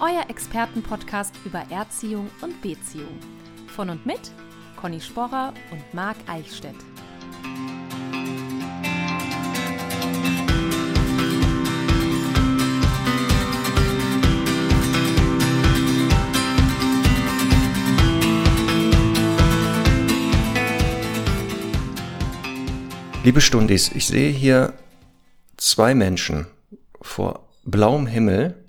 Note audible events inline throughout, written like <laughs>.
euer Expertenpodcast über Erziehung und Beziehung. Von und mit Conny Sporrer und Marc Eichstädt. Liebe Stundis, ich sehe hier zwei Menschen vor blauem Himmel,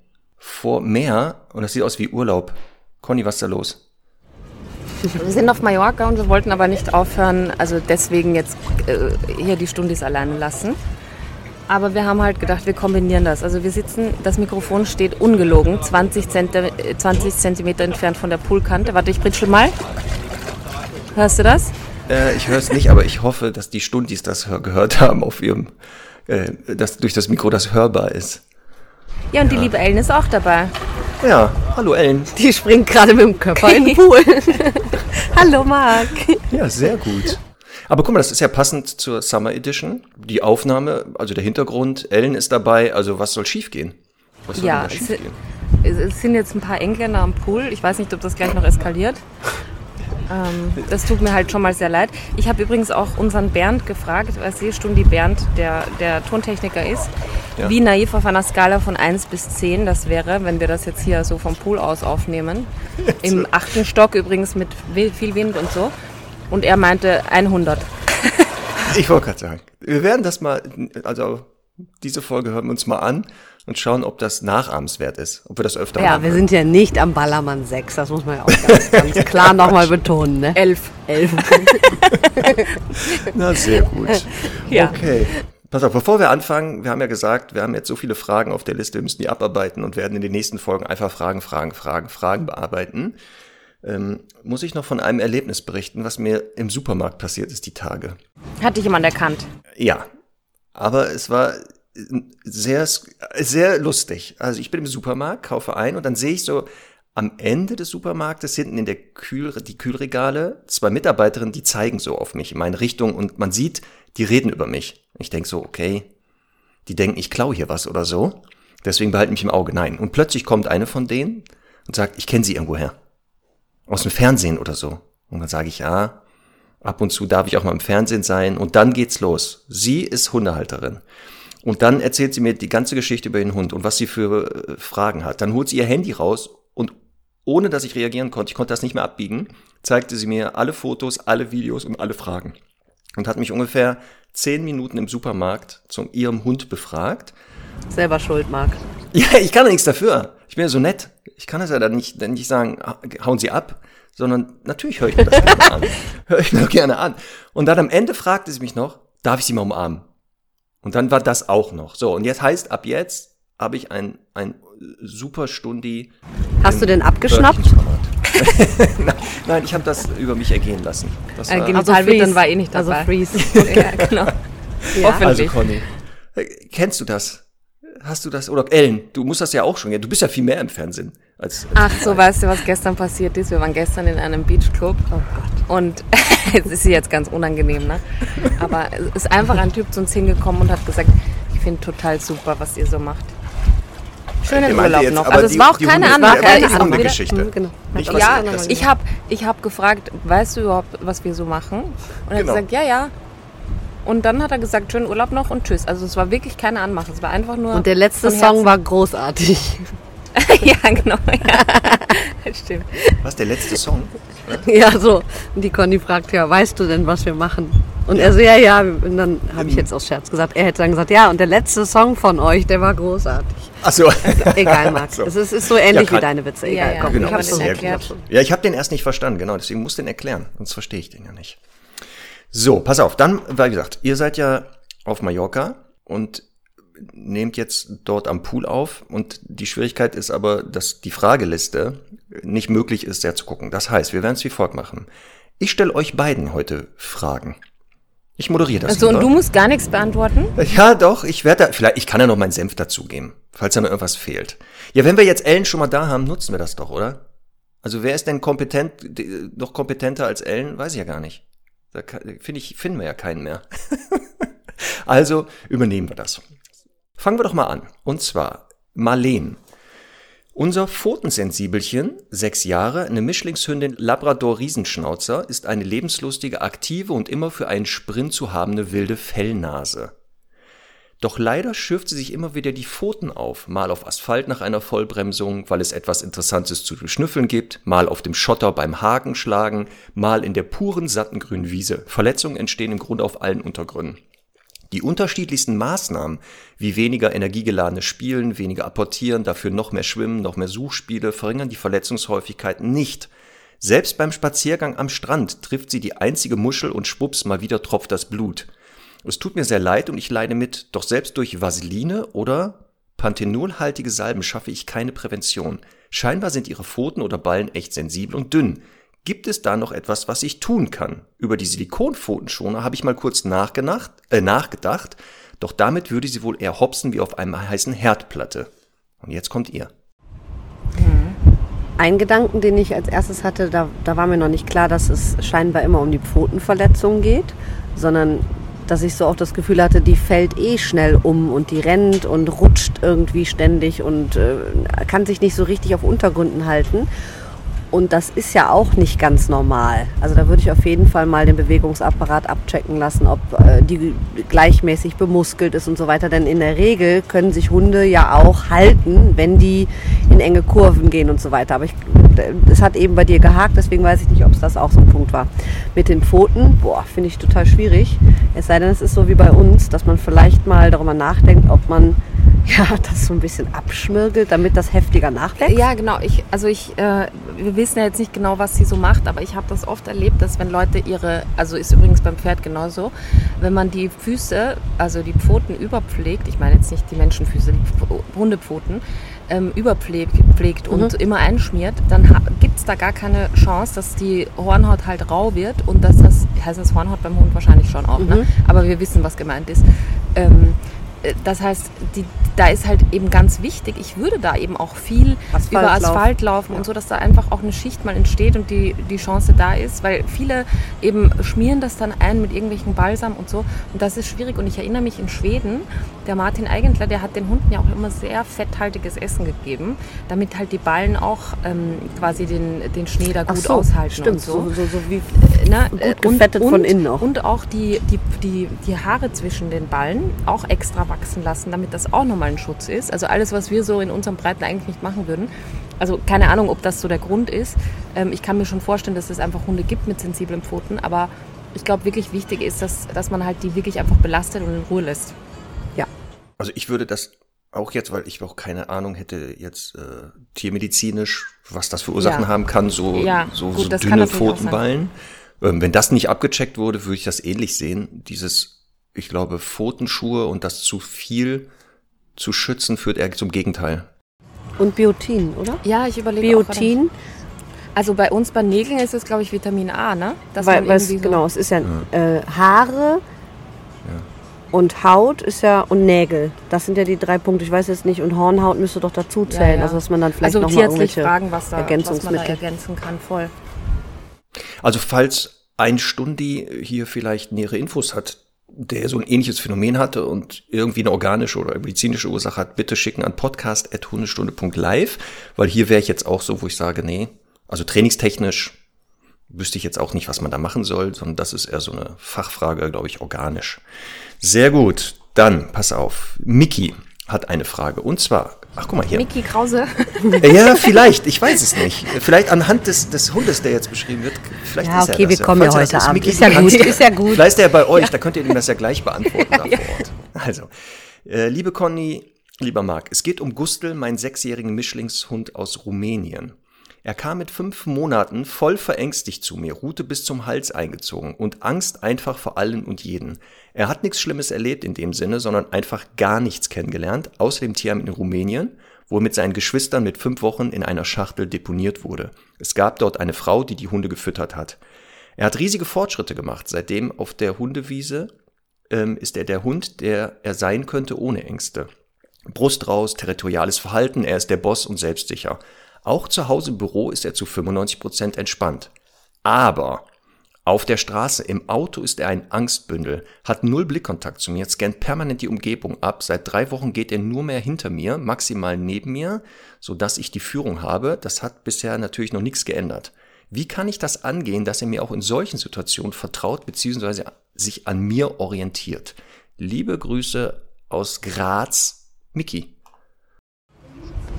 vor Meer und das sieht aus wie Urlaub. Conny, was ist da los? Wir sind auf Mallorca und wir wollten aber nicht aufhören, also deswegen jetzt äh, hier die Stundis alleine lassen. Aber wir haben halt gedacht, wir kombinieren das. Also wir sitzen, das Mikrofon steht ungelogen, 20, Zenti 20 Zentimeter entfernt von der Poolkante. Warte, ich britschel mal. Hörst du das? Äh, ich höre es nicht, aber ich hoffe, dass die Stundis das gehört haben auf ihrem, äh, dass durch das Mikro das hörbar ist. Ja, und die liebe Ellen ist auch dabei. Ja, hallo Ellen. Die springt gerade mit dem Körper in den <laughs> Pool. <laughs> Hallo Marc. Ja, sehr gut. Aber guck mal, das ist ja passend zur Summer Edition. Die Aufnahme, also der Hintergrund, Ellen ist dabei, also was soll schiefgehen? Was soll Ja, es, schiefgehen? es sind jetzt ein paar Engländer am Pool. Ich weiß nicht, ob das gleich noch eskaliert. Ähm, das tut mir halt schon mal sehr leid. Ich habe übrigens auch unseren Bernd gefragt, was Seestundi Bernd, der, der Tontechniker ist, Ja. wie naiv auf einer Skala von 1 bis 10 das wäre, wenn wir das jetzt hier so vom Pool aus aufnehmen. <laughs> Im achten Stock übrigens mit viel Wind und so. Und er meinte 100. Ich wollte gerade sagen, wir werden das mal, also diese Folge hören wir uns mal an und schauen, ob das nachahmenswert ist, ob wir das öfter Ja, machen. wir sind ja nicht am Ballermann 6, das muss man ja auch <laughs> ganz, ganz klar nochmal betonen. Ne? 11. Elf. <laughs> Na, sehr gut. <laughs> Ja. Okay. Pass auf, bevor wir anfangen, wir haben ja gesagt, wir haben jetzt so viele Fragen auf der Liste, wir müssen die abarbeiten und werden in den nächsten Folgen einfach Fragen, Fragen, Fragen, Fragen bearbeiten. Ähm, muss ich noch von einem Erlebnis berichten, was mir im Supermarkt passiert ist die Tage. Hat dich jemand erkannt? Ja, aber es war sehr, sehr lustig. Also ich bin im Supermarkt, kaufe ein und dann sehe ich so am Ende des Supermarktes hinten in der Kühl, die Kühlregale zwei Mitarbeiterinnen, die zeigen so auf mich in meine Richtung und man sieht, die reden über mich. Ich denke so, okay, die denken, ich klaue hier was oder so. Deswegen behalte mich im Auge. Nein. Und plötzlich kommt eine von denen und sagt, ich kenne sie irgendwoher. Aus dem Fernsehen oder so. Und dann sage ich, ja, ab und zu darf ich auch mal im Fernsehen sein. Und dann geht's los. Sie ist Hundehalterin. Und dann erzählt sie mir die ganze Geschichte über den Hund und was sie für äh, Fragen hat. Dann holt sie ihr Handy raus und ohne dass ich reagieren konnte, ich konnte das nicht mehr abbiegen, zeigte sie mir alle Fotos, alle Videos und alle Fragen. Und hat mich ungefähr zehn Minuten im Supermarkt zu ihrem Hund befragt. Selber schuld, Marc. <laughs> Ja, ich kann ja nichts dafür. Ich bin ja so nett. Ich kann das ja dann nicht, dann nicht sagen, hauen Sie ab, sondern natürlich höre ich mir das gerne an. <laughs> Höre ich mir gerne an. Und dann am Ende fragte sie mich noch, darf ich Sie mal umarmen? Und dann war das auch noch. So, und jetzt heißt, ab jetzt habe ich ein, ein super Stundi. Hast du den abgeschnappt? <laughs> nein, nein, ich habe das über mich ergehen lassen. Das Äh, war, genau. Also Freeze. war eh nicht Also dabei. Freeze. <laughs> ja, genau. <laughs> Ja. also. Conny, äh, kennst du das? Hast du das? Oder Ellen, du musst das ja auch schon. Ja, du bist ja viel mehr im Fernsehen als. als Ach so, weißt du, was gestern passiert ist? Wir waren gestern in einem Beachclub. Oh Gott. Und <laughs> es ist sie jetzt ganz unangenehm, ne? Aber es ist einfach ein Typ zu uns hingekommen und hat gesagt, ich finde total super, was ihr so macht. Schönen meinte Urlaub jetzt noch. aber Also es die- war auch keine. Ja, aber die keine Hundegeschichte. Mhm, genau. Nicht, ja, ich habe ich hab gefragt, weißt du überhaupt, was wir so machen? Und er hat Genau. gesagt, ja, ja. Und dann hat er gesagt, schönen Urlaub noch und tschüss. Also es war wirklich keine Anmache. Es war einfach nur. Und der letzte Song war großartig. <laughs> ja, genau. Ja. <laughs> Stimmt. Was, der letzte Song? <laughs> Ja, so. Und die Conny fragt ja, weißt du denn, was wir machen? Und er so, ja, ja. Und dann habe ich jetzt aus Scherz gesagt, er hätte dann gesagt, ja, und der letzte Song von euch, der war großartig. Ach so. Egal, Marc. So. Es ist, ist so ähnlich Ja, wie deine Witze. Ja, Egal, ja. komm, Genau, Ich hab hab's das schon. erklärt. Ja, ich habe den erst nicht verstanden, genau, deswegen muss den erklären, sonst verstehe ich den ja nicht. So, pass auf, dann, weil gesagt, ihr seid ja auf Mallorca und nehmt jetzt dort am Pool auf und die Schwierigkeit ist aber, dass die Frageliste nicht möglich ist, sehr zu gucken. Das heißt, wir werden es wie folgt machen. Ich stelle euch beiden heute Fragen. Ich moderiere das. Also, und du musst gar nichts beantworten? Ja, doch, ich werde da, vielleicht, ich kann ja noch meinen Senf dazugeben, falls da noch irgendwas fehlt. Ja, wenn wir jetzt Ellen schon mal da haben, nutzen wir das doch, oder? Also, wer ist denn kompetent, noch kompetenter als Ellen? Weiß ich ja gar nicht. Da finde ich, finden wir ja keinen mehr. <laughs> also, übernehmen wir das. Fangen wir doch mal an. Und zwar, Marleen unser Pfotensensibelchen, sechs Jahre, eine Mischlingshündin Labrador Riesenschnauzer, ist eine lebenslustige, aktive und immer für einen Sprint zu habende wilde Fellnase. Doch leider schürft sie sich immer wieder die Pfoten auf, mal auf Asphalt nach einer Vollbremsung, weil es etwas Interessantes zu beschnüffeln gibt, mal auf dem Schotter beim Hakenschlagen, mal in der puren satten grünen Wiese. Verletzungen entstehen im Grunde auf allen Untergründen. Die unterschiedlichsten Maßnahmen, wie weniger energiegeladene Spielen, weniger apportieren, dafür noch mehr Schwimmen, noch mehr Suchspiele, verringern die Verletzungshäufigkeit nicht. Selbst beim Spaziergang am Strand trifft sie die einzige Muschel und schwupps, mal wieder tropft das Blut. Es tut mir sehr leid und ich leide mit, doch selbst durch Vaseline oder Panthenolhaltige Salben schaffe ich keine Prävention. Scheinbar sind ihre Pfoten oder Ballen echt sensibel und dünn. Gibt es da noch etwas, was ich tun kann? Über die Silikonpfotenschoner habe ich mal kurz nachgedacht, äh, nachgedacht, doch damit würde sie wohl eher hopsen wie auf einer heißen Herdplatte. Und jetzt kommt ihr. Ein Gedanken, den ich als erstes hatte, da, da war mir noch nicht klar, dass es scheinbar immer um die Pfotenverletzung geht, sondern dass ich so auch das Gefühl hatte, die fällt eh schnell um und die rennt und rutscht irgendwie ständig und äh, kann sich nicht so richtig auf Untergründen halten. Und das ist ja auch nicht ganz normal. Also da würde ich auf jeden Fall mal den Bewegungsapparat abchecken lassen, ob äh, die gleichmäßig bemuskelt ist und so weiter. Denn in der Regel können sich Hunde ja auch halten, wenn die in enge Kurven gehen und so weiter. Aber ich, es hat eben bei dir gehakt, deswegen weiß ich nicht, ob es das auch so ein Punkt war. Mit den Pfoten, boah, finde ich total schwierig. Es sei denn, es ist so wie bei uns, dass man vielleicht mal darüber nachdenkt, ob man <laughs> ja, das so ein bisschen abschmirgelt, damit das heftiger nachwächst? Ja, genau. Ich, also ich, äh, wir wissen ja jetzt nicht genau, was sie so macht, aber ich habe das oft erlebt, dass wenn Leute ihre, also ist übrigens beim Pferd genauso, wenn man die Füße, also die Pfoten überpflegt, ich meine jetzt nicht die Menschenfüße, die Hundepfoten, ähm, überpflegt und mhm. immer einschmiert, dann gibt es da gar keine Chance, dass die Hornhaut halt rau wird und dass das, heißt das Hornhaut beim Hund wahrscheinlich schon auch, ne? mhm. ne? aber wir wissen, was gemeint ist. Ähm, äh, das heißt, die, da ist halt eben ganz wichtig, ich würde da eben auch viel Asphalt über Asphalt laufen ja. und so, dass da einfach auch eine Schicht mal entsteht und die, die Chance da ist, weil viele eben schmieren das dann ein mit irgendwelchen Balsam und so und das ist schwierig und ich erinnere mich in Schweden, der Martin Eigentler, der hat den Hunden ja auch immer sehr fetthaltiges Essen gegeben, damit halt die Ballen auch ähm, quasi den, den Schnee da gut so, aushalten stimmt, und so. so, so, so wie Na, gut gefettet und, von innen auch. Und auch die, die, die, die Haare zwischen den Ballen auch extra wachsen lassen, damit das auch nochmal ein Schutz ist. Also alles, was wir so in unserem Breiten eigentlich nicht machen würden. Also keine Ahnung, ob das so der Grund ist. Ähm, ich kann mir schon vorstellen, dass es einfach Hunde gibt mit sensiblen Pfoten, aber ich glaube, wirklich wichtig ist, dass, dass man halt die wirklich einfach belastet und in Ruhe lässt. Ja. Also ich würde das auch jetzt, weil ich auch keine Ahnung hätte jetzt äh, tiermedizinisch, was das für Ursachen ja. haben kann, so, ja, so, gut, so dünne Pfotenballen. Ähm, wenn das nicht abgecheckt wurde, würde ich das ähnlich sehen. Dieses, ich glaube, Pfotenschuhe und das zu viel zu schützen führt eher zum Gegenteil. Und Biotin, oder? Ja, ich überlege Biotin. also bei uns bei Nägeln ist es, glaube ich, Vitamin A, ne? Das Weil, es, so genau, es ist ja, ja. Äh, Haare ja. und Haut ist ja und Nägel. Das sind ja die drei Punkte. Ich weiß jetzt nicht. Und Hornhaut müsste doch dazu zählen. Ja, also dass man dann vielleicht also noch mal irgendwelche fragen, was da, Ergänzungsmittel was man da ergänzen kann. Voll. Also falls ein Stundi hier vielleicht nähere Infos hat, der so ein ähnliches Phänomen hatte und irgendwie eine organische oder medizinische Ursache hat, bitte schicken an podcast.hundestunde.live, weil hier wäre ich jetzt auch so, wo ich sage, nee, also trainingstechnisch wüsste ich jetzt auch nicht, was man da machen soll, sondern das ist eher so eine Fachfrage, glaube ich, organisch. Sehr gut. Dann, pass auf. Miki hat eine Frage. Und zwar, ach guck mal hier. Mickey Krause. Ja, vielleicht, ich weiß es nicht. Vielleicht anhand des, des Hundes, der jetzt beschrieben wird. Vielleicht ja, ist okay, er wir kommen ja heute Abend. Ist ja gut, ist ja gut. Vielleicht ist er bei euch, ja. da könnt ihr ihm das ja gleich beantworten <laughs> da vor Ort. Also, äh, liebe Conny, lieber Marc, es geht um Gustel, meinen sechsjährigen Mischlingshund aus Rumänien. Er kam mit fünf Monaten voll verängstigt zu mir, Rute bis zum Hals eingezogen und Angst einfach vor allen und jeden. Er hat nichts Schlimmes erlebt in dem Sinne, sondern einfach gar nichts kennengelernt, außer dem Tierheim in Rumänien, wo er mit seinen Geschwistern mit fünf Wochen in einer Schachtel deponiert wurde. Es gab dort eine Frau, die die Hunde gefüttert hat. Er hat riesige Fortschritte gemacht. Seitdem auf der Hundewiese ähm, ist er der Hund, der er sein könnte ohne Ängste. Brust raus, territoriales Verhalten, er ist der Boss und selbstsicher. Auch zu Hause im Büro ist er zu 95 Prozent entspannt. Aber auf der Straße, im Auto ist er ein Angstbündel, hat null Blickkontakt zu mir, scannt permanent die Umgebung ab. Seit drei Wochen geht er nur mehr hinter mir, maximal neben mir, so dass ich die Führung habe. Das hat bisher natürlich noch nichts geändert. Wie kann ich das angehen, dass er mir auch in solchen Situationen vertraut bzw. sich an mir orientiert? Liebe Grüße aus Graz, Miki.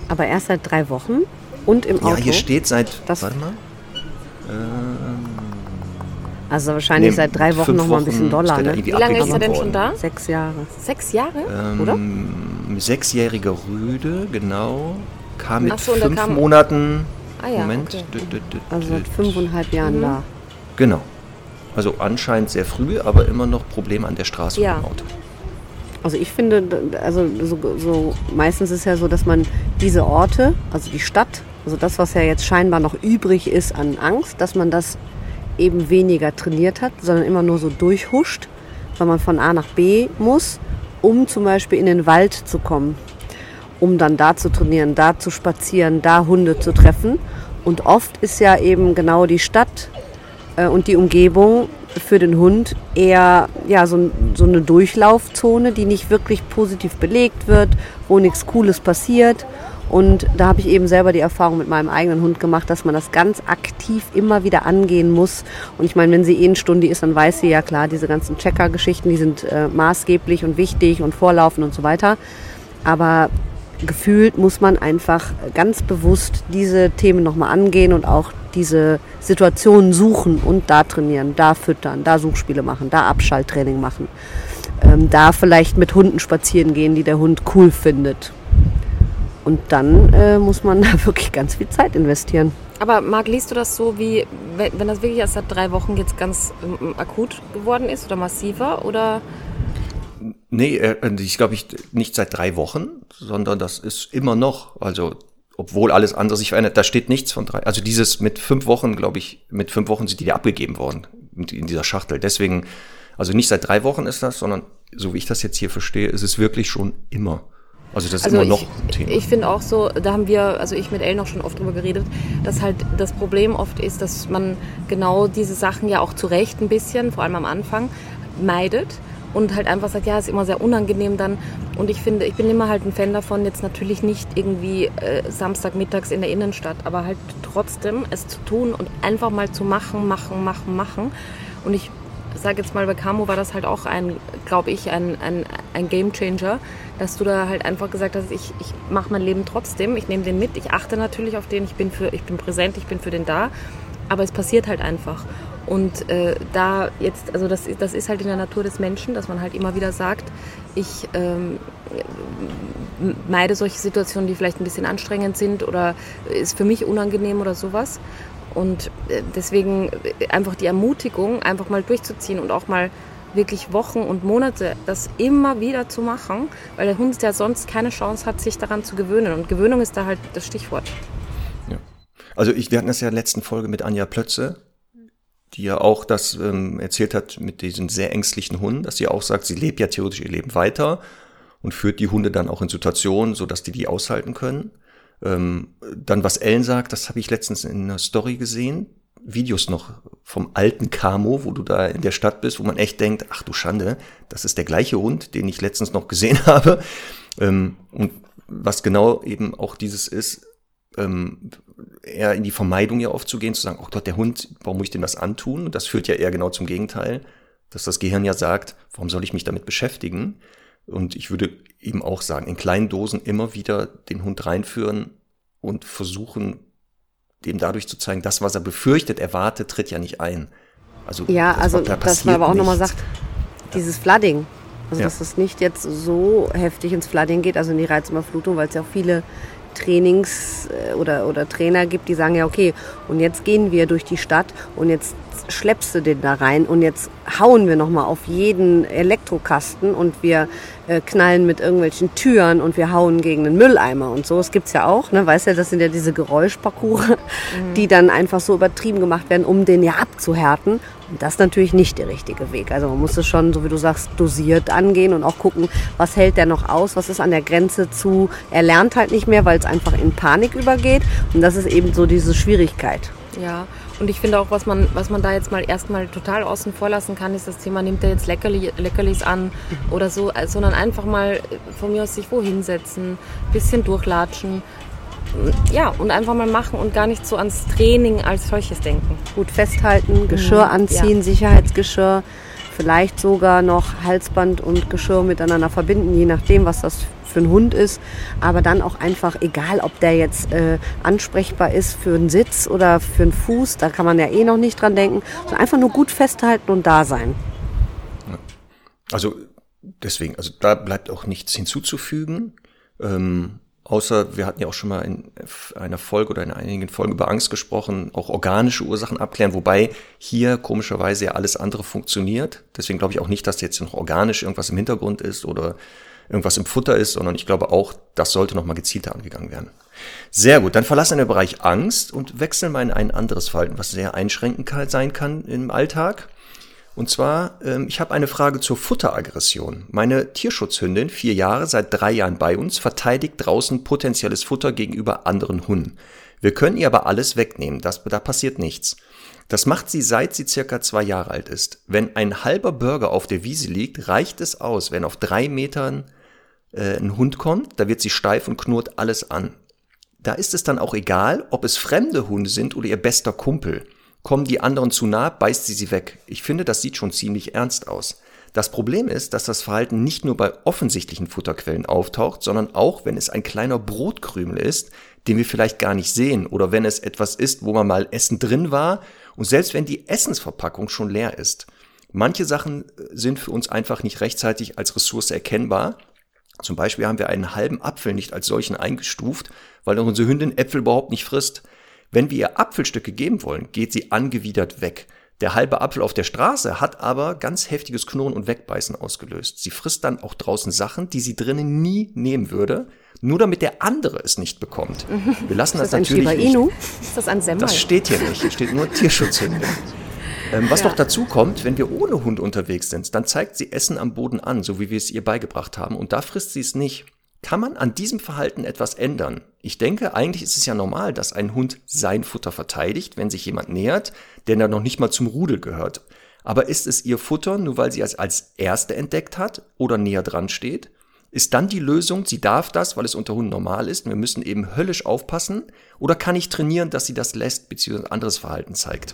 Aber erst seit drei Wochen und im Auto. Ja, hier steht seit. Das- warte mal. Ähm, Also wahrscheinlich nee, seit drei Wochen fünf noch mal ein bisschen Dollar, ne? Wie lange ist er denn worden. schon da? Sechs Jahre. Sechs Jahre? Oder? Ähm, sechsjähriger Rüde, genau. Kam mit so, fünf kam- Monaten. Ah ja, Moment. okay. Dü- dü- dü- Also seit fünfeinhalb Jahren Mhm. da. Genau. Also anscheinend sehr früh, aber immer noch Probleme an der Straße Ja. und im Auto. Also ich finde, also so, so meistens ist ja so, dass man diese Orte, also die Stadt, also das, was ja jetzt scheinbar noch übrig ist an Angst, dass man das eben weniger trainiert hat, sondern immer nur so durchhuscht, weil man von A nach B muss, um zum Beispiel in den Wald zu kommen, um dann da zu trainieren, da zu spazieren, da Hunde zu treffen. Und oft ist ja eben genau die Stadt äh, und die Umgebung für den Hund eher ja, so, so eine Durchlaufzone, die nicht wirklich positiv belegt wird, wo nichts Cooles passiert. Und da habe ich eben selber die Erfahrung mit meinem eigenen Hund gemacht, dass man das ganz aktiv immer wieder angehen muss. Und ich meine, wenn sie eh eine Stunde ist, dann weiß sie ja klar, diese ganzen Checker-Geschichten, die sind äh, maßgeblich und wichtig und vorlaufen und so weiter. Aber gefühlt muss man einfach ganz bewusst diese Themen nochmal angehen und auch diese Situationen suchen und da trainieren, da füttern, da Suchspiele machen, da Abschalttraining machen, ähm, da vielleicht mit Hunden spazieren gehen, die der Hund cool findet. Und dann äh, muss man <laughs> da wirklich ganz viel Zeit investieren. Aber Marc, liest du das so, wie wenn wenn das wirklich erst seit drei Wochen jetzt ganz ähm, akut geworden ist oder massiver? Oder Nee, äh, ich glaube ich nicht seit drei Wochen, sondern das ist immer noch, also obwohl alles andere sich verändert, da steht nichts von drei. Also dieses mit fünf Wochen, glaube ich, mit fünf Wochen sind die da abgegeben worden in dieser Schachtel. Deswegen, also nicht seit drei Wochen ist das, sondern so wie ich das jetzt hier verstehe, ist es wirklich schon immer. Also das ist also immer noch ich, ein Thema. ich finde auch so, da haben wir, also ich mit Elle noch schon oft drüber geredet, dass halt das Problem oft ist, dass man genau diese Sachen ja auch zu Recht ein bisschen, vor allem am Anfang, meidet und halt einfach sagt, ja, ist immer sehr unangenehm dann. Und ich finde, ich bin immer halt ein Fan davon, jetzt natürlich nicht irgendwie äh, Samstagmittags in der Innenstadt, aber halt trotzdem es zu tun und einfach mal zu machen, machen, machen, machen. Und ich sage jetzt mal, bei Camo war das halt auch ein, glaube ich, ein, ein, ein Game Changer, dass du da halt einfach gesagt hast, ich, ich mache mein Leben trotzdem, ich nehme den mit, ich achte natürlich auf den, ich bin, für, ich bin präsent, ich bin für den da, aber es passiert halt einfach. Und äh, da jetzt, also das, ist- das ist halt in der Natur des Menschen, dass man halt immer wieder sagt, ich ähm, meide solche Situationen, die vielleicht ein bisschen anstrengend sind oder ist für mich unangenehm oder sowas. Und äh, deswegen äh, einfach die Ermutigung, einfach mal durchzuziehen und auch mal wirklich Wochen und Monate das immer wieder zu machen, weil der Hund ja sonst keine Chance hat, sich daran zu gewöhnen. Und Gewöhnung ist da halt das Stichwort. Ja. Also ich, wir hatten das ja in der letzten Folge mit Anja Plötze, die ja auch das ähm, erzählt hat mit diesen sehr ängstlichen Hunden, dass sie auch sagt, sie lebt ja theoretisch ihr Leben weiter und führt die Hunde dann auch in Situationen, so dass die die aushalten können. Ähm, dann was Ellen sagt, das habe ich letztens in einer Story gesehen, Videos noch vom alten Camo, wo du da in der Stadt bist, wo man echt denkt, ach du Schande, das ist der gleiche Hund, den ich letztens noch gesehen <laughs> habe. Ähm, und was genau eben auch dieses ist, ähm, eher in die Vermeidung ja oft zu sagen, oh Gott, der Hund, warum muss ich dem das antun? Und das führt ja eher genau zum Gegenteil, dass das Gehirn ja sagt, warum soll ich mich damit beschäftigen? Und ich würde eben auch sagen, in kleinen Dosen immer wieder den Hund reinführen und versuchen, dem dadurch zu zeigen, das, was er befürchtet, erwartet, tritt ja nicht ein. Also, Ja, das- also da dass passiert man aber auch nochmal sagt, dieses Flooding, also Ja. dass es nicht jetzt so heftig ins Flooding geht, also in die Reizüberflutung, weil es ja auch viele Trainings- äh, oder, oder Trainer gibt, die sagen ja, okay, und jetzt gehen wir durch die Stadt und jetzt schleppst du den da rein und jetzt hauen wir nochmal auf jeden Elektrokasten und wir äh, knallen mit irgendwelchen Türen und wir hauen gegen den Mülleimer und so. Das gibt's ja auch, ne? Weißt du, das sind ja diese Geräuschparcours, mhm. die dann einfach so übertrieben gemacht werden, um den ja abzuhärten. Das ist natürlich nicht der richtige Weg. Also man muss es schon, so wie du sagst, dosiert angehen und auch gucken, was hält der noch aus, was ist an der Grenze zu, er lernt halt nicht mehr, weil es einfach in Panik übergeht. Und das ist eben so diese Schwierigkeit. Ja, und ich finde auch, was man, was man da jetzt mal erstmal total außen vor lassen kann, ist das Thema, nimmt er jetzt Leckerli, Leckerlis an oder so, sondern einfach mal von mir aus sich wohin setzen, bisschen durchlatschen. Ja, und einfach mal machen und gar nicht so ans Training als solches denken. Gut festhalten, Geschirr mhm, anziehen, ja. Sicherheitsgeschirr vielleicht sogar noch Halsband und Geschirr miteinander verbinden, je nachdem, was das für ein Hund ist. Aber dann auch einfach, egal ob der jetzt äh, ansprechbar ist für einen Sitz oder für einen Fuß, da kann man ja eh noch nicht dran denken, sondern einfach nur gut festhalten und da sein. Also deswegen, also da bleibt auch nichts hinzuzufügen. Ähm, Außer wir hatten ja auch schon mal in einer Folge oder in einigen Folgen über Angst gesprochen, auch organische Ursachen abklären, wobei hier komischerweise ja alles andere funktioniert. Deswegen glaube ich auch nicht, dass jetzt noch organisch irgendwas im Hintergrund ist oder irgendwas im Futter ist, sondern ich glaube auch, das sollte nochmal gezielter angegangen werden. Sehr gut, dann verlassen wir den Bereich Angst und wechseln mal in ein anderes Verhalten, was sehr einschränkend sein kann im Alltag. Und zwar, ähm, ich habe eine Frage zur Futteraggression. Meine Tierschutzhündin, vier Jahre, seit drei Jahren bei uns, verteidigt draußen potenzielles Futter gegenüber anderen Hunden. Wir können ihr aber alles wegnehmen, das, da passiert nichts. Das macht sie seit sie circa zwei Jahre alt ist. Wenn ein halber Burger auf der Wiese liegt, reicht es aus, wenn auf drei Metern äh, ein Hund kommt, da wird sie steif und knurrt alles an. Da ist es dann auch egal, ob es fremde Hunde sind oder ihr bester Kumpel. Kommen die anderen zu nah, beißt sie sie weg. Ich finde, das sieht schon ziemlich ernst aus. Das Problem ist, dass das Verhalten nicht nur bei offensichtlichen Futterquellen auftaucht, sondern auch, wenn es ein kleiner Brotkrümel ist, den wir vielleicht gar nicht sehen, oder wenn es etwas ist, wo man mal Essen drin war, und selbst wenn die Essensverpackung schon leer ist. Manche Sachen äh, sind für uns einfach nicht rechtzeitig als Ressource erkennbar. Zum Beispiel haben wir einen halben Apfel nicht als solchen eingestuft, weil unsere Hündin Äpfel überhaupt nicht frisst. Wenn wir ihr Apfelstücke geben wollen, geht sie angewidert weg. Der halbe Apfel auf der Straße hat aber ganz heftiges Knurren und Wegbeißen ausgelöst. Sie frisst dann auch draußen Sachen, die sie drinnen nie nehmen würde, nur damit der andere es nicht bekommt. Wir <laughs> lassen das, das natürlich ein nicht. Ist das ein Semmel? Das steht hier nicht. Hier steht nur Tierschutzhunde. Ähm, was ja. noch dazu kommt, wenn wir ohne Hund unterwegs sind, dann zeigt sie Essen am Boden an, so wie wir es ihr beigebracht haben, und da frisst sie es nicht. Kann man an diesem Verhalten etwas ändern? Ich denke, eigentlich ist es ja normal, dass ein Hund sein Futter verteidigt, wenn sich jemand nähert, der dann noch nicht mal zum Rudel gehört. Aber ist es ihr Futter, nur weil sie es als Erste entdeckt hat oder näher dran steht? Ist dann die Lösung, sie darf das, weil es unter Hunden normal ist, wir müssen eben höllisch aufpassen? Oder kann ich trainieren, dass sie das lässt bzw. anderes Verhalten zeigt?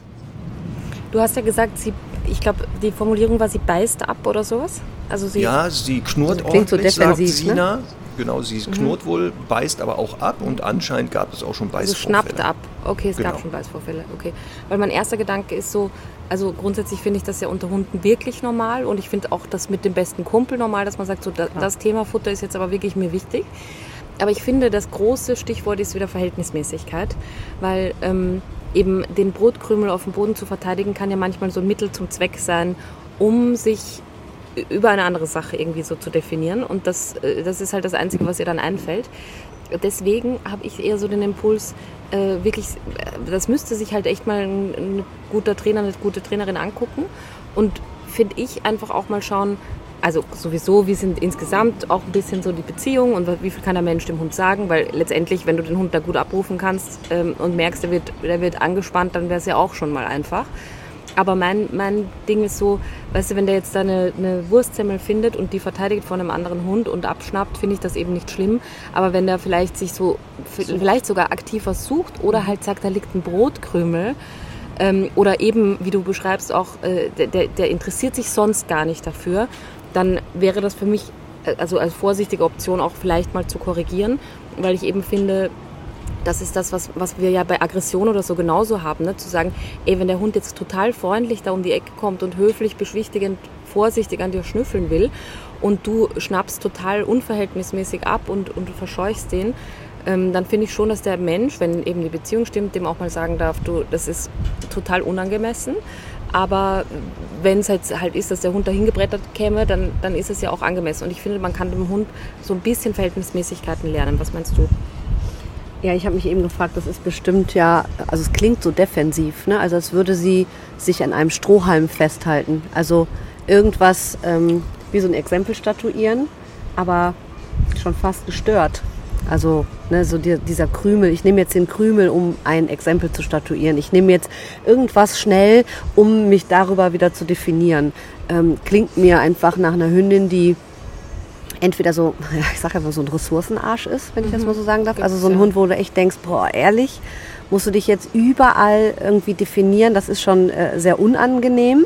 Du hast ja gesagt, sie, ich glaube, die Formulierung war, sie beißt ab oder sowas? Also sie ja, sie knurrt also ordentlich, so sagt ne? Sina. Ne? Genau, sie mhm. knurrt wohl, beißt aber auch ab und anscheinend gab es auch schon Beißvorfälle. Also schnappt ab. Okay, es genau. gab schon Beißvorfälle. Okay. Weil mein erster Gedanke ist so, also grundsätzlich finde ich das ja unter Hunden wirklich normal und ich finde auch das mit dem besten Kumpel normal, dass man sagt, so das, das Thema Futter ist jetzt aber wirklich mir wichtig. Aber ich finde, das große Stichwort ist wieder Verhältnismäßigkeit, weil ähm, eben den Brotkrümel auf dem Boden zu verteidigen kann ja manchmal so ein Mittel zum Zweck sein, um sich über eine andere Sache irgendwie so zu definieren. Und das, äh, das ist halt das Einzige, was ihr dann einfällt. Deswegen habe ich eher so den Impuls, äh, wirklich, äh, das müsste sich halt echt mal ein, ein guter Trainer, eine gute Trainerin angucken. Und finde ich einfach auch mal schauen, also sowieso, wie sind insgesamt auch ein bisschen so die Beziehungen und wie viel kann der Mensch dem Hund sagen, weil letztendlich, wenn du den Hund da gut abrufen kannst ähm, und merkst, der wird, der wird angespannt, dann wäre es ja auch schon mal einfach. Aber mein, mein Ding ist so, weißt du, wenn der jetzt da eine, eine Wurstsemmel findet und die verteidigt von einem anderen Hund und abschnappt, finde ich das eben nicht schlimm. Aber wenn der vielleicht sich so, vielleicht sogar aktiver sucht oder halt sagt, da liegt ein Brotkrümel, ähm, oder eben, wie du beschreibst, auch, äh, der, der interessiert sich sonst gar nicht dafür, dann wäre das für mich äh, also als vorsichtige Option auch vielleicht mal zu korrigieren, weil ich eben finde, das ist das, was, was wir ja bei Aggression oder so genauso haben, ne? zu sagen, ey, wenn der Hund jetzt total freundlich da um die Ecke kommt und höflich, beschwichtigend, vorsichtig an dir schnüffeln will und du schnappst total unverhältnismäßig ab und, und verscheuchst den, ähm, dann finde ich schon, dass der Mensch, wenn eben die Beziehung stimmt, dem auch mal sagen darf, du, das ist total unangemessen. Aber wenn es halt, halt ist, dass der Hund dahin gebrettert käme, dann, dann ist es ja auch angemessen. Und ich finde, man kann dem Hund so ein bisschen Verhältnismäßigkeiten lernen. Was meinst du? Ja, ich habe mich eben gefragt, das ist bestimmt ja, also es klingt so defensiv, ne? also als würde sie sich an einem Strohhalm festhalten. Also irgendwas ähm, wie so ein Exempel statuieren, aber schon fast gestört. Also ne, so die, dieser Krümel, ich nehme jetzt den Krümel, um ein Exempel zu statuieren. Ich nehme jetzt irgendwas schnell, um mich darüber wieder zu definieren. Ähm, klingt mir einfach nach einer Hündin, die entweder so, <laughs> ich sage einfach so ein Ressourcenarsch ist, wenn ich das mhm. mal so sagen darf. Also so ein Hund, wo du echt denkst, boah, ehrlich, musst du dich jetzt überall irgendwie definieren, das ist schon äh, sehr unangenehm.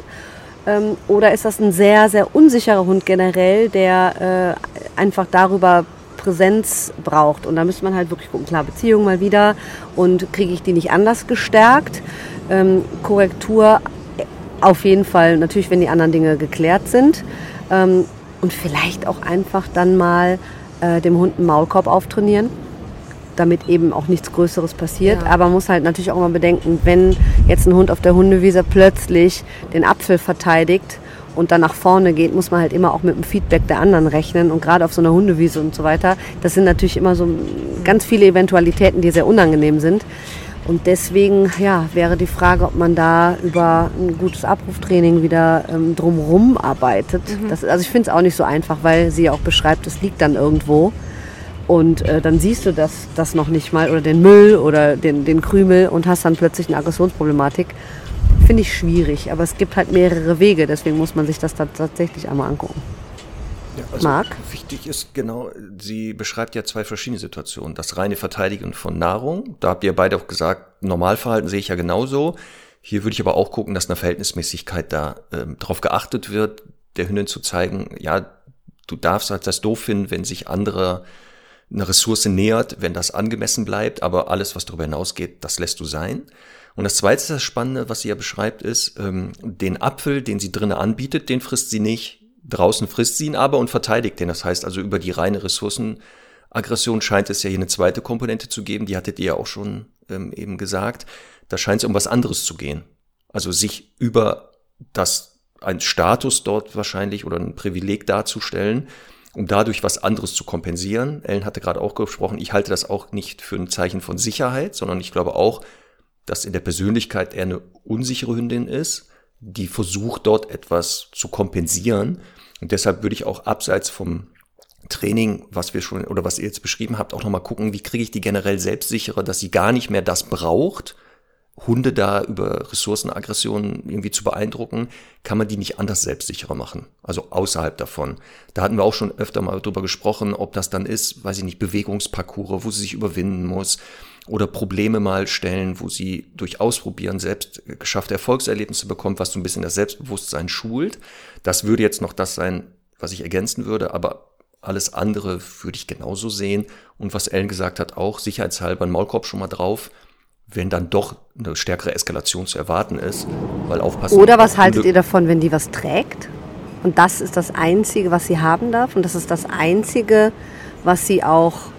Ähm, oder ist das ein sehr, sehr unsicherer Hund generell, der äh, einfach darüber Präsenz braucht. Und da müsste man halt wirklich gucken, klar, Beziehung mal wieder und kriege ich die nicht anders gestärkt. Ähm, Korrektur auf jeden Fall, natürlich, wenn die anderen Dinge geklärt sind. Ähm, und vielleicht auch einfach dann mal äh, dem Hund einen Maulkorb auftrainieren, damit eben auch nichts Größeres passiert. Ja. Aber man muss halt natürlich auch mal bedenken, wenn jetzt ein Hund auf der Hundewiese plötzlich den Apfel verteidigt, und dann nach vorne geht, muss man halt immer auch mit dem Feedback der anderen rechnen. Und gerade auf so einer Hundewiese und so weiter, das sind natürlich immer so ganz viele Eventualitäten, die sehr unangenehm sind. Und deswegen ja, wäre die Frage, ob man da über ein gutes Abruftraining wieder ähm, drumherum arbeitet. Mhm. Das, also ich finde es auch nicht so einfach, weil sie ja auch beschreibt, es liegt dann irgendwo. Und äh, dann siehst du das, das noch nicht mal oder den Müll oder den, den Krümel und hast dann plötzlich eine Aggressionsproblematik finde ich schwierig, aber es gibt halt mehrere Wege, deswegen muss man sich das dann tatsächlich einmal angucken. Ja, also Marc? Wichtig ist genau, sie beschreibt ja zwei verschiedene Situationen. Das reine Verteidigen von Nahrung, da habt ihr beide auch gesagt, Normalverhalten sehe ich ja genauso. Hier würde ich aber auch gucken, dass eine Verhältnismäßigkeit da ähm, darauf geachtet wird, der Hündin zu zeigen, ja, du darfst halt das doof finden, wenn sich andere eine Ressource nähert, wenn das angemessen bleibt, aber alles, was darüber hinausgeht, das lässt du sein. Und das Zweite, das Spannende, was sie ja beschreibt, ist, ähm, den Apfel, den sie drinnen anbietet, den frisst sie nicht. Draußen frisst sie ihn aber und verteidigt den. Das heißt also, über die reine Ressourcenaggression scheint es ja hier eine zweite Komponente zu geben. Die hattet ihr ja auch schon ähm, eben gesagt. Da scheint es um was anderes zu gehen. Also sich über das, ein Status dort wahrscheinlich oder ein Privileg darzustellen, um dadurch was anderes zu kompensieren. Ellen hatte gerade auch gesprochen, ich halte das auch nicht für ein Zeichen von Sicherheit, sondern ich glaube auch, dass in der Persönlichkeit er eine unsichere Hündin ist, die versucht dort etwas zu kompensieren. Und deshalb würde ich auch abseits vom Training, was wir schon oder was ihr jetzt beschrieben habt, auch nochmal gucken, wie kriege ich die generell selbstsicherer, dass sie gar nicht mehr das braucht, Hunde da über Ressourcenaggressionen irgendwie zu beeindrucken, kann man die nicht anders selbstsicherer machen. Also außerhalb davon. Da hatten wir auch schon öfter mal drüber gesprochen, ob das dann ist, weiß ich nicht, Bewegungsparcours, wo sie sich überwinden muss oder Probleme mal stellen, wo sie durch Ausprobieren selbst geschaffte Erfolgserlebnisse bekommt, was so ein bisschen das Selbstbewusstsein schult. Das würde jetzt noch das sein, was ich ergänzen würde, aber alles andere würde ich genauso sehen. Und was Ellen gesagt hat, auch sicherheitshalber ein Maulkorb schon mal drauf, wenn dann doch eine stärkere Eskalation zu erwarten ist, weil aufpassen. Oder was haltet ihr davon, wenn die was trägt? Und das ist das Einzige, was sie haben darf. Und das ist das Einzige, was sie auch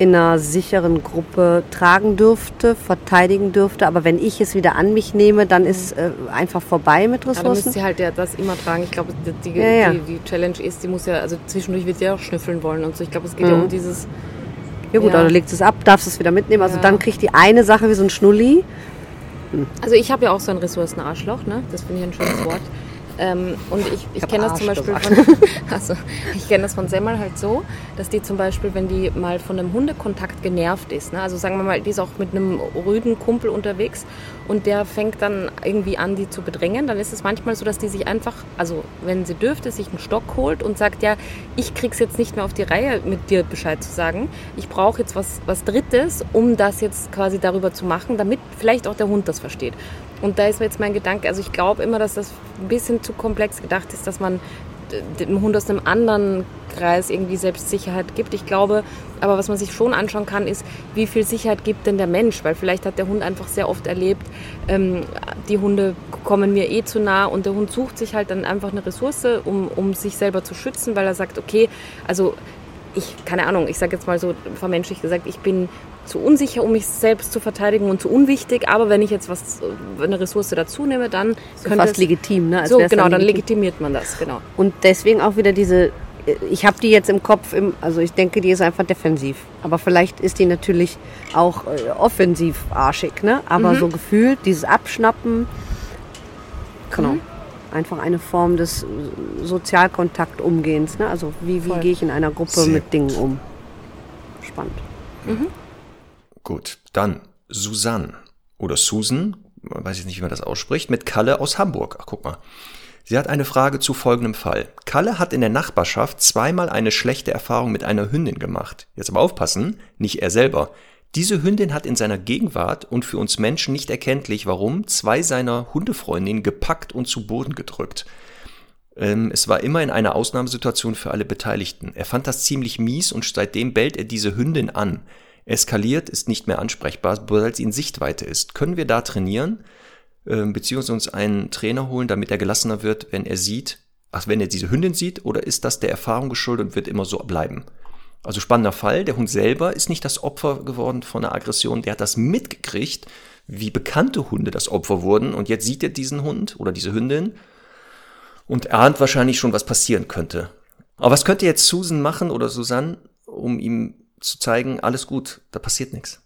in einer sicheren Gruppe tragen dürfte, verteidigen dürfte. Aber wenn ich es wieder an mich nehme, dann ist äh, einfach vorbei mit Ressourcen. Ja, dann müsste sie halt ja das immer tragen. Ich glaube, die, ja, ja. die, die, Challenge ist, sie muss ja, also zwischendurch wird sie auch schnüffeln wollen und so. Ich glaube, es geht mhm. ja um dieses... Ja gut, ja. du legst es ab, darfst es wieder mitnehmen. Also dann kriegt die eine Sache wie so ein Schnulli. Hm. Also ich habe ja auch so ein Ressourcenarschloch, ne? das finde ich ein schönes Wort. Ähm, und ich, ich, kenne das zum Beispiel von, <laughs> also, ich kenne das von Semmel halt so, dass die zum Beispiel, wenn die mal von einem Hundekontakt genervt ist, ne, also sagen wir mal, die ist auch mit einem rüden Kumpel unterwegs und der fängt dann irgendwie an, die zu bedrängen, dann ist es manchmal so, dass die sich einfach, also wenn sie dürfte, sich einen Stock holt und sagt, ja, ich krieg's jetzt nicht mehr auf die Reihe, mit dir Bescheid zu sagen. Ich brauche jetzt was, was Drittes, um das jetzt quasi darüber zu machen, damit vielleicht auch der Hund das versteht. Und da ist mir jetzt mein Gedanke, also ich glaube immer, dass das ein bisschen zu komplex gedacht ist, dass man dem Hund aus einem anderen Kreis irgendwie Selbstsicherheit gibt. Ich glaube, aber was man sich schon anschauen kann, ist, wie viel Sicherheit gibt denn der Mensch? Weil vielleicht hat der Hund einfach sehr oft erlebt, ähm, die Hunde kommen mir eh zu nah und der Hund sucht sich halt dann einfach eine Ressource, um, um sich selber zu schützen, weil er sagt, okay, also ich, keine Ahnung, ich sage jetzt mal so vermenschlich gesagt, ich bin zu unsicher, um mich selbst zu verteidigen und zu unwichtig. Aber wenn ich jetzt was, eine Ressource dazu nehme, dann So könnte fast es, legitim, ne? Als so genau, dann legitim. legitimiert man das, genau. Und deswegen auch wieder diese, ich habe die jetzt im Kopf, im, also ich denke, die ist einfach defensiv. Aber vielleicht ist die natürlich auch äh, offensiv arschig, ne? Aber so gefühlt, dieses Abschnappen, genau. Einfach eine Form des Sozialkontaktumgehens, ne? Also wie, wie gehe ich in einer Gruppe Sehr mit Dingen um? Spannend. Gut, dann Susanne oder Susan, weiß ich nicht, wie man das ausspricht, mit Kalle aus Hamburg. Ach, guck mal. Sie hat eine Frage zu folgendem Fall. Kalle hat in der Nachbarschaft zweimal eine schlechte Erfahrung mit einer Hündin gemacht. Jetzt aber aufpassen, nicht er selber. Diese Hündin hat in seiner Gegenwart und für uns Menschen nicht erkenntlich, warum, zwei seiner Hundefreundinnen gepackt und zu Boden gedrückt. Ähm, es war immer in einer Ausnahmesituation für alle Beteiligten. Er fand das ziemlich mies und seitdem bellt er diese Hündin an. Eskaliert, ist nicht mehr ansprechbar, sobald sie in Sichtweite ist. Können wir da trainieren? Ähm, beziehungsweise uns einen Trainer holen, damit er gelassener wird, wenn er sieht, ach, wenn er diese Hündin sieht, oder ist das der Erfahrung geschuldet und wird immer so bleiben? Also spannender Fall, der Hund selber ist nicht das Opfer geworden von einer Aggression, der hat das mitgekriegt, wie bekannte Hunde das Opfer wurden und jetzt sieht er diesen Hund oder diese Hündin und ahnt wahrscheinlich schon, was passieren könnte. Aber was könnte jetzt Susan machen oder Susanne, um ihm zu zeigen, alles gut, da passiert nichts?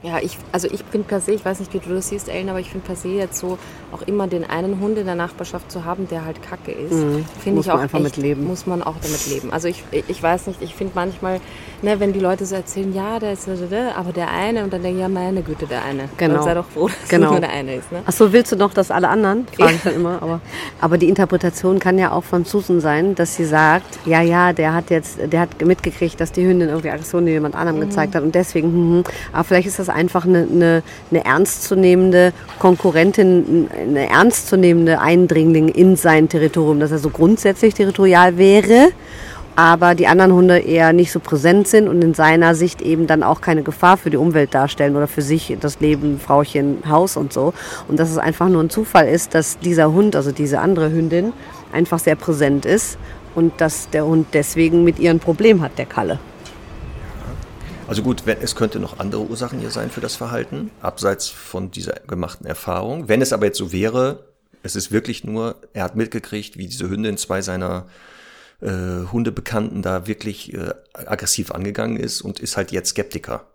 Ja, ich, also ich bin per se, ich weiß nicht, wie du das siehst, Ellen, aber ich finde per se jetzt so auch immer den einen Hund in der Nachbarschaft zu haben, der halt kacke ist, Mhm. finde Muss ich man auch einfach echt, muss man auch damit leben. Also ich, ich weiß nicht, ich finde manchmal, ne, wenn die Leute so erzählen, ja, der ist, aber der eine, und dann denke ich, ja, meine Güte, der eine. Genau. Dann sei doch froh, <laughs> dass Genau. es nur der eine ist, ne? Ach so, willst du noch, dass alle anderen? <laughs> Frage ich dann immer. Aber, aber die Interpretation kann ja auch von Susan sein, dass sie sagt, ja, ja, der hat jetzt, der hat mitgekriegt, dass die Hündin irgendwie Aggression jemand anderem gezeigt hat und deswegen, hm, hm. aber vielleicht ist das einfach eine, eine, eine ernstzunehmende Konkurrentin, eine ernstzunehmende Eindringling in sein Territorium, dass er so grundsätzlich territorial wäre aber die anderen Hunde eher nicht so präsent sind und in seiner Sicht eben dann auch keine Gefahr für die Umwelt darstellen oder für sich, das Leben, Frauchen, Haus und so. Und dass es einfach nur ein Zufall ist, dass dieser Hund, also diese andere Hündin, einfach sehr präsent ist und dass der Hund deswegen mit ihr ein Problem hat, der Kalle. Also gut, wenn, es könnte noch andere Ursachen hier sein für das Verhalten, abseits von dieser gemachten Erfahrung. Wenn es aber jetzt so wäre, es ist wirklich nur, er hat mitgekriegt, wie diese Hündin zwei seiner äh, Hundebekannten da wirklich äh, aggressiv angegangen ist und ist halt jetzt Skeptiker.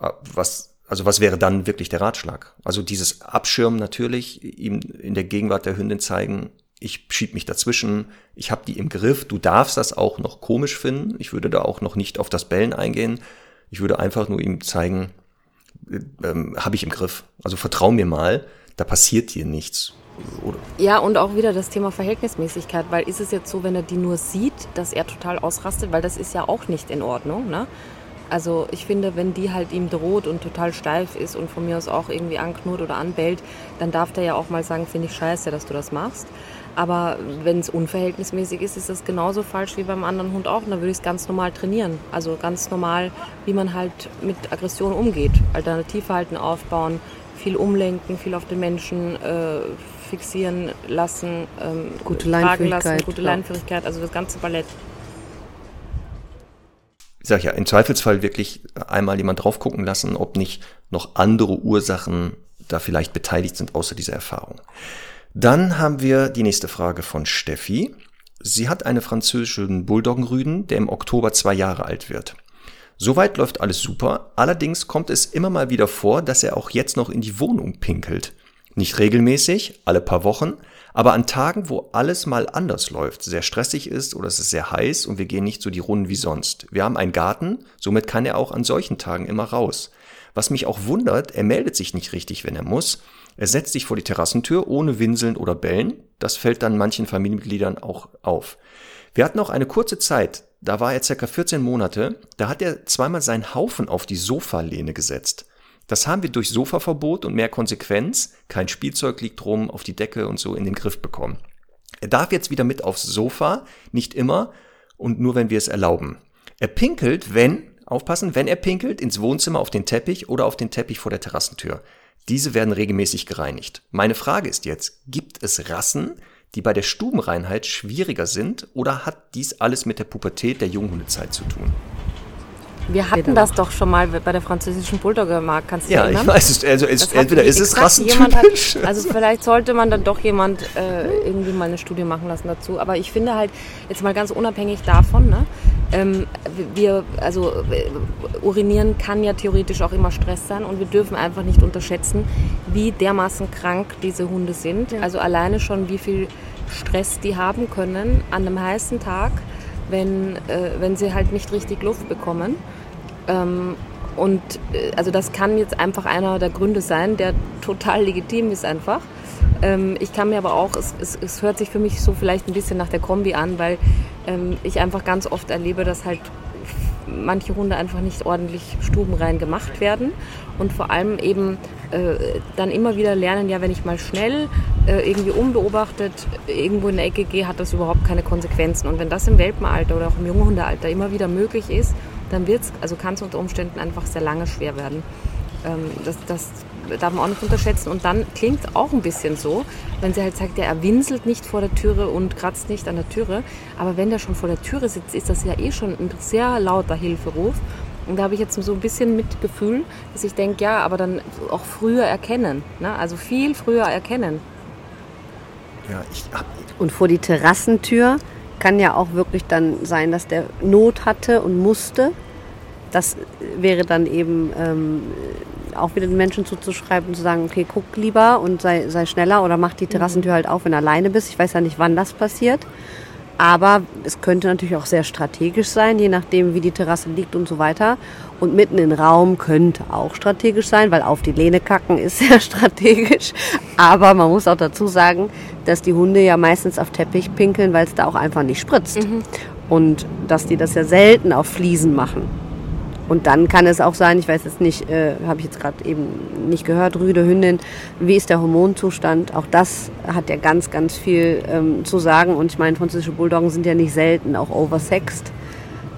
Ah, Was, also was wäre dann wirklich der Ratschlag? Also dieses Abschirmen natürlich, ihm in der Gegenwart der Hündin zeigen, ich schieb mich dazwischen, ich habe die im Griff, du darfst das auch noch komisch finden, ich würde da auch noch nicht auf das Bellen eingehen, ich würde einfach nur ihm zeigen, äh, ähm, habe ich im Griff. Also vertrau mir mal, da passiert hier nichts. Oder, Ja, und auch wieder das Thema Verhältnismäßigkeit, weil ist es jetzt so, wenn er die nur sieht, dass er total ausrastet, weil das ist ja auch nicht in Ordnung, ne? Also ich finde, wenn die halt ihm droht und total steif ist und von mir aus auch irgendwie anknurrt oder anbellt, dann darf der ja auch mal sagen, finde ich scheiße, dass du das machst. Aber wenn es unverhältnismäßig ist, ist das genauso falsch wie beim anderen Hund auch. Und da würde ich es ganz normal trainieren. Also ganz normal, wie man halt mit Aggression umgeht. Alternativverhalten aufbauen, viel umlenken, viel auf den Menschen äh, fixieren lassen, ähm, Gute tragen Leinführigkeit, lassen, gute. Leinführigkeit, also das ganze Ballett. Ich sag ja, im Zweifelsfall wirklich einmal jemand drauf gucken lassen, ob nicht noch andere Ursachen da vielleicht beteiligt sind, außer dieser Erfahrung. Dann haben wir die nächste Frage von Steffi. Sie hat einen französischen Bulldoggenrüden, der im Oktober zwei Jahre alt wird. Soweit läuft alles super, allerdings kommt es immer mal wieder vor, dass er auch jetzt noch in die Wohnung pinkelt. Nicht regelmäßig, alle paar Wochen, aber an Tagen, wo alles mal anders läuft, sehr stressig ist oder es ist sehr heiß und wir gehen nicht so die Runden wie sonst. Wir haben einen Garten, somit kann er auch an solchen Tagen immer raus. Was mich auch wundert, er meldet sich nicht richtig, wenn er muss. Er setzt sich vor die Terrassentür ohne Winseln oder Bellen. Das fällt dann manchen Familienmitgliedern auch auf. Wir hatten auch eine kurze Zeit, da war er circa 14 Monate, da hat er zweimal seinen Haufen auf die Sofalehne gesetzt. Das haben wir durch Sofaverbot und mehr Konsequenz, kein Spielzeug liegt rum, auf die Decke und so in den Griff bekommen. Er darf jetzt wieder mit aufs Sofa, nicht immer und nur wenn wir es erlauben. Er pinkelt, wenn, aufpassen, wenn er pinkelt, ins Wohnzimmer auf den Teppich oder auf den Teppich vor der Terrassentür. Diese werden regelmäßig gereinigt. Meine Frage ist jetzt, gibt es Rassen, die bei der Stubenreinheit schwieriger sind oder hat dies alles mit der Pubertät der Junghundezeit zu tun? Wir hatten das doch schon mal bei der französischen Bulldogger Mark, kannst du Ja, erinnern? ich weiß. Also es, entweder ist es rassentypisch. Hat, also vielleicht sollte man dann doch jemand äh, irgendwie mal eine Studie machen lassen dazu. Aber ich finde halt, jetzt mal ganz unabhängig davon, ne, ähm, wir, also äh, urinieren kann ja theoretisch auch immer Stress sein und wir dürfen einfach nicht unterschätzen, wie dermaßen krank diese Hunde sind. Also alleine schon, wie viel Stress die haben können an einem heißen Tag, wenn, äh, wenn sie halt nicht richtig Luft bekommen. Ähm, und äh, also das kann jetzt einfach einer der Gründe sein, der total legitim ist einfach. Ähm, ich kann mir aber auch, es, es, es hört sich für mich so vielleicht ein bisschen nach der Kombi an, weil ähm, ich einfach ganz oft erlebe, dass halt manche Hunde einfach nicht ordentlich stubenrein gemacht werden und vor allem eben äh, dann immer wieder lernen, ja, wenn ich mal schnell äh, irgendwie unbeobachtet irgendwo in der Ecke gehe, hat das überhaupt keine Konsequenzen. Und wenn das im Welpenalter oder auch im Junghundealter immer wieder möglich ist, dann wird's, also kann es unter Umständen einfach sehr lange schwer werden. Ähm, das, das darf man auch nicht unterschätzen. Und dann klingt es auch ein bisschen so, wenn sie halt sagt, ja, er winselt nicht vor der Türe und kratzt nicht an der Türe. Aber wenn der schon vor der Türe sitzt, ist das ja eh schon ein sehr lauter Hilferuf. Und da habe ich jetzt so ein bisschen Mitgefühl, dass ich denke, ja, aber dann auch früher erkennen. Ne? Also viel früher erkennen. Ja, ich hab, Und vor die Terrassentür kann ja auch wirklich dann sein, dass der Not hatte und musste. Das wäre dann eben ähm, auch wieder den Menschen zuzuschreiben, zu sagen, okay, guck lieber und sei, sei schneller oder mach die Terrassentür halt auf, wenn du alleine bist. Ich weiß ja nicht, wann das passiert. Aber es könnte natürlich auch sehr strategisch sein, je nachdem, wie die Terrasse liegt und so weiter. Und mitten im Raum könnte auch strategisch sein, weil auf die Lehne kacken ist <laughs> sehr strategisch. Aber man muss auch dazu sagen, dass die Hunde ja meistens auf Teppich pinkeln, weil es da auch einfach nicht spritzt. Und dass die das ja selten auf Fliesen machen. Und dann kann es auch sein, ich weiß jetzt nicht, äh, habe ich jetzt gerade eben nicht gehört, Rüde Hündin, wie ist der Hormonzustand? Auch das hat ja ganz, ganz viel ähm, zu sagen. Und ich meine, französische Bulldoggen sind ja nicht selten auch oversext,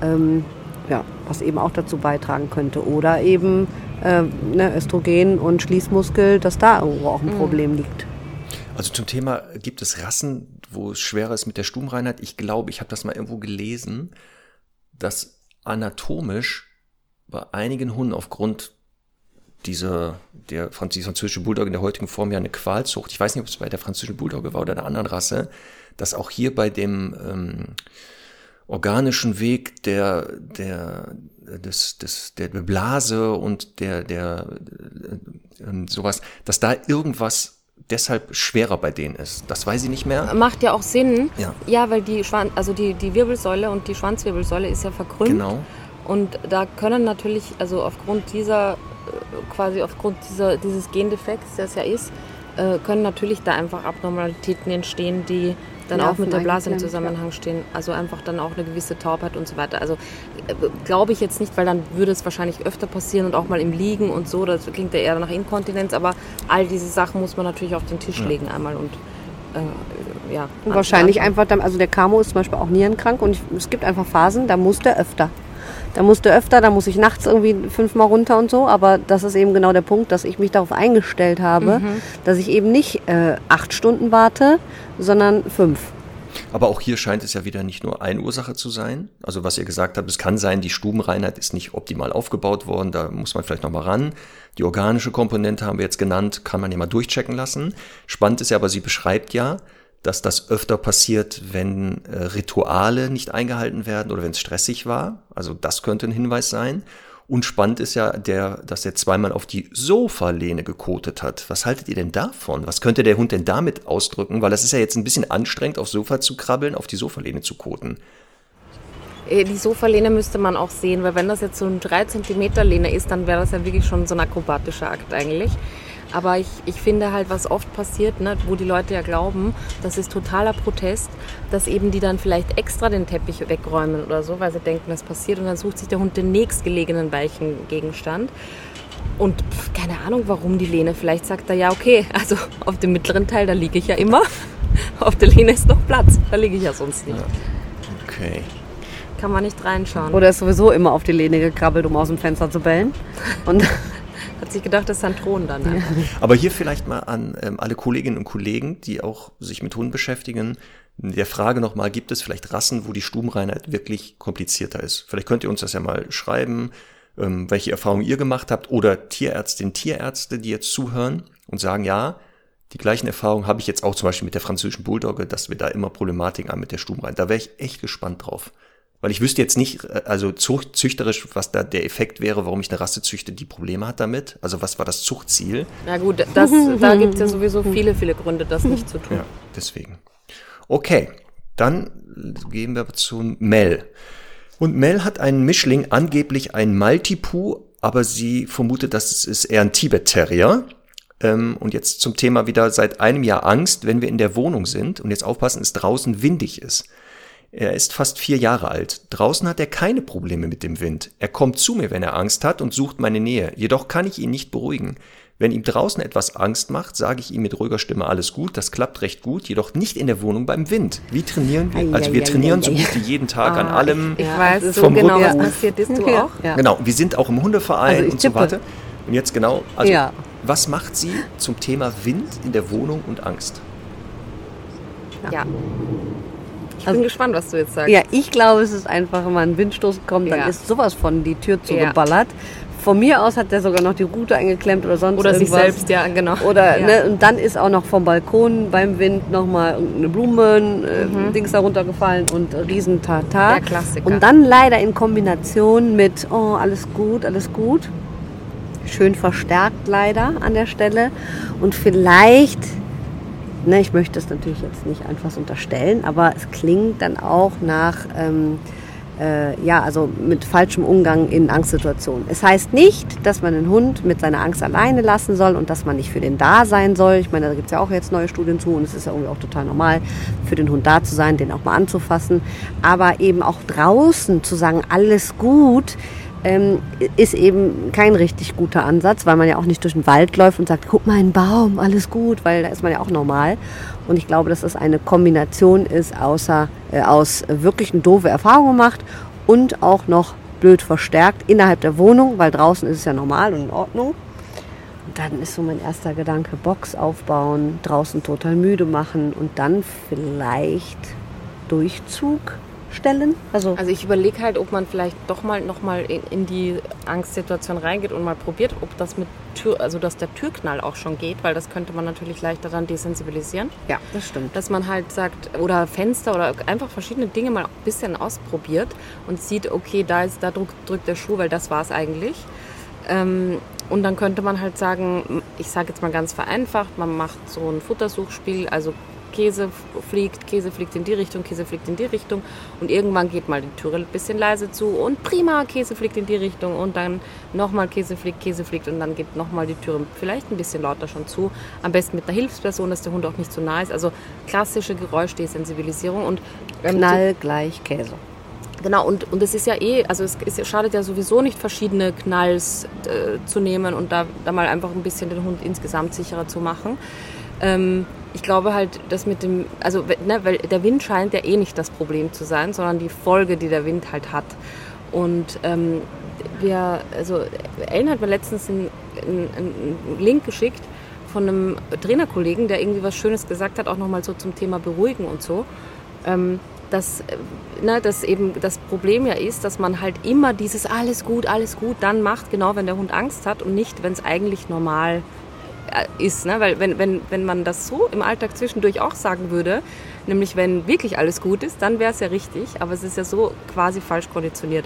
ähm, ja, was eben auch dazu beitragen könnte. Oder eben äh, ne, Östrogen und Schließmuskel, dass da irgendwo auch ein Problem liegt. also zum Thema, gibt es Rassen, wo es schwerer ist mit der Stubenreinheit? Ich glaube, ich habe das mal irgendwo gelesen, dass anatomisch bei einigen Hunden aufgrund dieser, der französische Bulldogge in der heutigen Form ja eine Qualzucht, ich weiß nicht, ob es bei der französischen Bulldogge war oder einer anderen Rasse, dass auch hier bei dem ähm, organischen Weg der, der, des, des, der Blase und der, der, äh, sowas, dass da irgendwas deshalb schwerer bei denen ist. Das weiß ich nicht mehr. Macht ja auch Sinn. Ja. Ja, weil die, Schwan also die, die Wirbelsäule und die Schwanzwirbelsäule ist ja verkrümmt. Genau. Und da können natürlich, also aufgrund dieser, äh, quasi aufgrund dieser, dieses Gendefekts, es ja ist, äh, können natürlich da einfach Abnormalitäten entstehen, die dann auch mit der Blase im Zusammenhang stehen. Also einfach dann auch eine gewisse Taubheit und so weiter. Also äh, glaube ich jetzt nicht, weil dann würde es wahrscheinlich öfter passieren und auch mal im Liegen und so. Das klingt ja eher nach Inkontinenz, aber all diese Sachen muss man natürlich auf den Tisch legen einmal und äh, ja. Und wahrscheinlich einfach, dann, also der Camo ist zum Beispiel auch nierenkrank und ich, es gibt einfach Phasen, da muss der öfter. Da muss der öfter, da muss ich nachts irgendwie fünfmal runter und so, aber das ist eben genau der Punkt, dass ich mich darauf eingestellt habe, dass ich eben nicht äh, acht Stunden warte, sondern fünf. Aber auch hier scheint es ja wieder nicht nur eine Ursache zu sein. Also was ihr gesagt habt, es kann sein, die Stubenreinheit ist nicht optimal aufgebaut worden, da muss man vielleicht nochmal ran. Die organische Komponente haben wir jetzt genannt, kann man ja mal durchchecken lassen. Spannend ist ja aber, sie beschreibt ja, dass das öfter passiert, wenn äh, Rituale nicht eingehalten werden oder wenn es stressig war. Also das könnte ein Hinweis sein. Und spannend ist ja, der, dass er zweimal auf die Sofalehne gekotet hat. Was haltet ihr denn davon? Was könnte der Hund denn damit ausdrücken? Weil das ist ja jetzt ein bisschen anstrengend, aufs Sofa zu krabbeln, auf die Sofalehne zu koten. Äh, Die Sofalehne müsste man auch sehen, weil wenn das jetzt so ein 3 cm Lehne ist, dann wäre das ja wirklich schon so ein akrobatischer Akt eigentlich. Aber ich, ich finde halt, was oft passiert, ne, wo die Leute ja glauben, das ist totaler Protest, dass eben die dann vielleicht extra den Teppich wegräumen oder so, weil sie denken, das passiert und dann sucht sich der Hund den nächstgelegenen weichen Gegenstand. Und pf, keine Ahnung, warum die Lehne. Vielleicht sagt er, ja, okay, also auf dem mittleren Teil, da liege ich ja immer. <laughs> Auf der Lehne ist noch Platz, da liege ich ja sonst nicht. Okay. Kann man nicht reinschauen. Oder ist sowieso immer auf die Lehne gekrabbelt, um aus dem Fenster zu bellen. Und Hat sich gedacht, das sind Drohnen dann. Ja. Aber hier vielleicht mal an ähm, alle Kolleginnen und Kollegen, die auch sich mit Hunden beschäftigen, der Frage nochmal, gibt es vielleicht Rassen, wo die Stubenreinheit wirklich komplizierter ist? Vielleicht könnt ihr uns das ja mal schreiben, ähm, welche Erfahrungen ihr gemacht habt oder Tierärztinnen, Tierärzte, die jetzt zuhören und sagen, ja, die gleichen Erfahrungen habe ich jetzt auch zum Beispiel mit der französischen Bulldogge, dass wir da immer Problematiken haben mit der Stubenreinheit. Da wäre ich echt gespannt drauf. Weil ich wüsste jetzt nicht, äh, also züchterisch, was da der Effekt wäre, warum ich eine Rasse züchte, die Probleme hat damit. Also was war das Zuchtziel? Na gut, das, <laughs> da gibt es ja sowieso viele, viele Gründe, das nicht zu tun. Ja, deswegen. Okay, dann gehen wir zu Mel. Und Mel hat einen Mischling, angeblich ein Maltipu, aber sie vermutet, dass es ist eher ein Tibet Terrier. Ähm, und jetzt zum Thema wieder seit einem Jahr Angst, wenn wir in der Wohnung sind und jetzt aufpassen, es draußen windig ist. Er ist fast vier Jahre alt. Draußen hat er keine Probleme mit dem Wind. Er kommt zu mir, wenn er Angst hat und sucht meine Nähe. Jedoch kann ich ihn nicht beruhigen. Wenn ihm draußen etwas Angst macht, sage ich ihm mit ruhiger Stimme alles gut, das klappt recht gut, jedoch nicht in der Wohnung beim Wind. Wie trainieren wir? Also wir trainieren so gut wie jeden Tag an ah, allem. Ich, weiß so genau, was passiert ist, du auch. Genau, wir sind auch im Hundeverein also und so weiter. Und jetzt genau, also ja. was macht sie zum Thema Wind in der Wohnung und Angst? Ja. Ich also, bin gespannt, was du jetzt sagst. Ja, ich glaube, es ist einfach, wenn man ein Windstoß kommt, dann ja. ist sowas von die Tür zugeballert. Ja. Von mir aus hat der sogar noch die Route eingeklemmt oder sonst oder irgendwas. Oder sich selbst, ja, genau. Oder, ja. Ne, und dann ist auch noch vom Balkon beim Wind nochmal eine Blumen, äh, mhm. Dings da runtergefallen und Riesentata. Der Klassiker. Und dann leider in Kombination mit, oh, alles gut, alles gut. Schön verstärkt leider an der Stelle. Und vielleicht ne, ich möchte es natürlich jetzt nicht einfach so unterstellen, aber es klingt dann auch nach ähm, äh, ja, also mit falschem Umgang in Angstsituationen. Es heißt nicht, dass man den Hund mit seiner Angst alleine lassen soll und dass man nicht für den da sein soll. Ich meine, da gibt es ja auch jetzt neue Studien zu und es ist ja irgendwie auch total normal, für den Hund da zu sein, den auch mal anzufassen. Aber eben auch draußen zu sagen, alles gut, ähm, ist eben kein richtig guter Ansatz, weil man ja auch nicht durch den Wald läuft und sagt, guck mal, ein Baum, alles gut, weil da ist man ja auch normal. Und ich glaube, dass das eine Kombination ist außer, äh, aus wirklich eine doofe Erfahrung gemacht und auch noch blöd verstärkt innerhalb der Wohnung, weil draußen ist es ja normal und in Ordnung. Und dann ist so mein erster Gedanke, Box aufbauen, draußen total müde machen und dann vielleicht Durchzug stellen? Also, also ich überlege halt, ob man vielleicht doch mal noch mal in, in, die Angstsituation reingeht und mal probiert, ob das mit Tür, also dass der Türknall auch schon geht, weil das könnte man natürlich leichter dann desensibilisieren. Ja, das stimmt. Dass man halt sagt, oder Fenster oder einfach verschiedene Dinge mal ein bisschen ausprobiert und sieht, okay, da ist, da drückt, drückt der Schuh, weil das war es eigentlich. Ähm, und dann könnte man halt sagen, ich sage jetzt mal ganz vereinfacht, man macht so ein Futtersuchspiel, also Käse fliegt, Käse fliegt in die Richtung, Käse fliegt in die Richtung und irgendwann geht mal die Türe ein bisschen leise zu und prima, Käse fliegt in die Richtung und dann nochmal Käse fliegt, Käse fliegt und dann geht nochmal die Türe vielleicht ein bisschen lauter schon zu. Am besten mit einer Hilfsperson, dass der Hund auch nicht so nah ist. Also klassische Geräuschdesensibilisierung und ähm, Knall gleich Käse. Genau, und, und es ist ja eh, also es, es schadet ja sowieso nicht, verschiedene Knalls äh, zu nehmen und da, da mal einfach ein bisschen den Hund insgesamt sicherer zu machen. Ähm, ich glaube halt, dass mit dem, also ne, weil der Wind scheint ja eh nicht das Problem zu sein, sondern die Folge, die der Wind halt hat. Und ähm, wir, also Ellen hat mir letztens einen, einen, Link geschickt von einem Trainerkollegen, der irgendwie was Schönes gesagt hat, auch nochmal so zum Thema Beruhigen und so. Ähm, dass, ne, dass eben das Problem ja ist, dass man halt immer dieses alles gut, alles gut dann macht, genau wenn der Hund Angst hat und nicht, wenn es eigentlich normal ist äh, ist. Ne? Weil wenn, wenn, wenn man das so im Alltag zwischendurch auch sagen würde, nämlich wenn wirklich alles gut ist, dann wäre es ja richtig, aber es ist ja so quasi falsch konditioniert.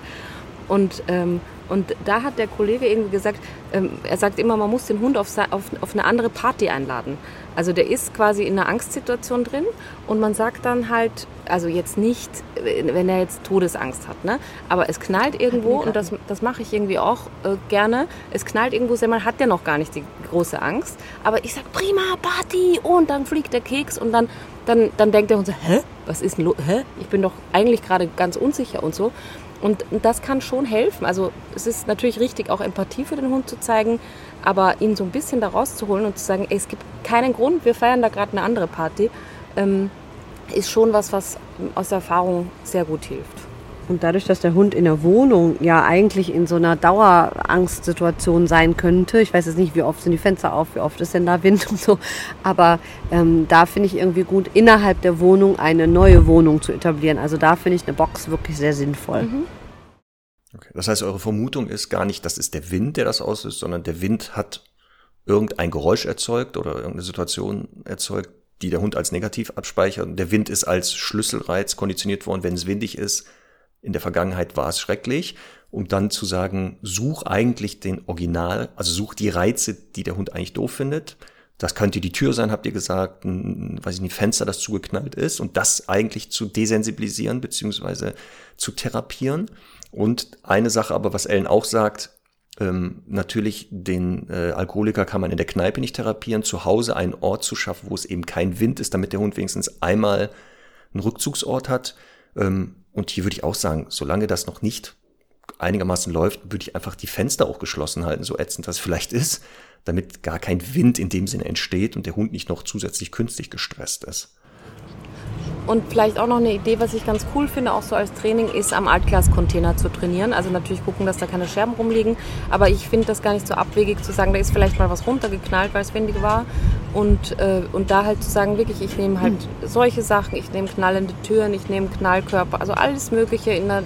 Und, ähm, und da hat der Kollege irgendwie gesagt, ähm, er sagt immer, man muss den Hund auf, auf, auf eine andere Party einladen. Also der ist quasi in einer Angstsituation drin und man sagt dann halt, also jetzt nicht, wenn er jetzt Todesangst hat, ne? aber es knallt irgendwo und das, das mache ich irgendwie auch äh, gerne. Es knallt irgendwo, man hat ja noch gar nicht die große Angst, aber ich sage, prima, Party und dann fliegt der Keks und dann, dann, dann denkt der Hund so, hä, was ist denn los, hä, ich bin doch eigentlich gerade ganz unsicher und so. Und, und das kann schon helfen. Also es ist natürlich richtig, auch Empathie für den Hund zu zeigen, aber ihn so ein bisschen da rauszuholen und zu sagen, ey, es gibt keinen Grund, wir feiern da gerade eine andere Party, ähm, ist schon was, was aus der Erfahrung sehr gut hilft. Und dadurch, dass der Hund in der Wohnung ja eigentlich in so einer Dauerangstsituation sein könnte, ich weiß jetzt nicht, wie oft sind die Fenster auf, wie oft ist denn da Wind <laughs> und so, aber ähm, da finde ich irgendwie gut, innerhalb der Wohnung eine neue Wohnung zu etablieren. Also da finde ich eine Box wirklich sehr sinnvoll. Mhm. Okay. Das heißt, eure Vermutung ist gar nicht, das ist der Wind, der das auslöst, sondern der Wind hat irgendein Geräusch erzeugt oder irgendeine Situation erzeugt, die der Hund als negativ abspeichert. Und der Wind ist als Schlüsselreiz konditioniert worden, wenn es windig ist. In der Vergangenheit war es schrecklich, um dann zu sagen, such eigentlich den Original, also such die Reize, die der Hund eigentlich doof findet. Das könnte die Tür sein, habt ihr gesagt, ein, weiß ich nicht, Fenster, das zugeknallt ist und das eigentlich zu desensibilisieren beziehungsweise zu therapieren. Und eine Sache aber, was Ellen auch sagt, ähm, natürlich den äh, Alkoholiker kann man in der Kneipe nicht therapieren, zu Hause einen Ort zu schaffen, wo es eben kein Wind ist, damit der Hund wenigstens einmal einen Rückzugsort hat. Ähm, und hier würde ich auch sagen, solange das noch nicht einigermaßen läuft, würde ich einfach die Fenster auch geschlossen halten, so ätzend das vielleicht ist, damit gar kein Wind in dem Sinne entsteht und der Hund nicht noch zusätzlich künstlich gestresst ist. Und vielleicht auch noch eine Idee, was ich ganz cool finde, auch so als Training, ist am Altglas-Container zu trainieren. Also natürlich gucken, dass da keine Scherben rumliegen. Aber ich finde das gar nicht so abwegig zu sagen, da ist vielleicht mal was runtergeknallt, weil es windig war. Und, äh, und da halt zu sagen, wirklich, ich nehme halt mhm. solche Sachen, ich nehme knallende Türen, ich nehme Knallkörper, also alles Mögliche in einer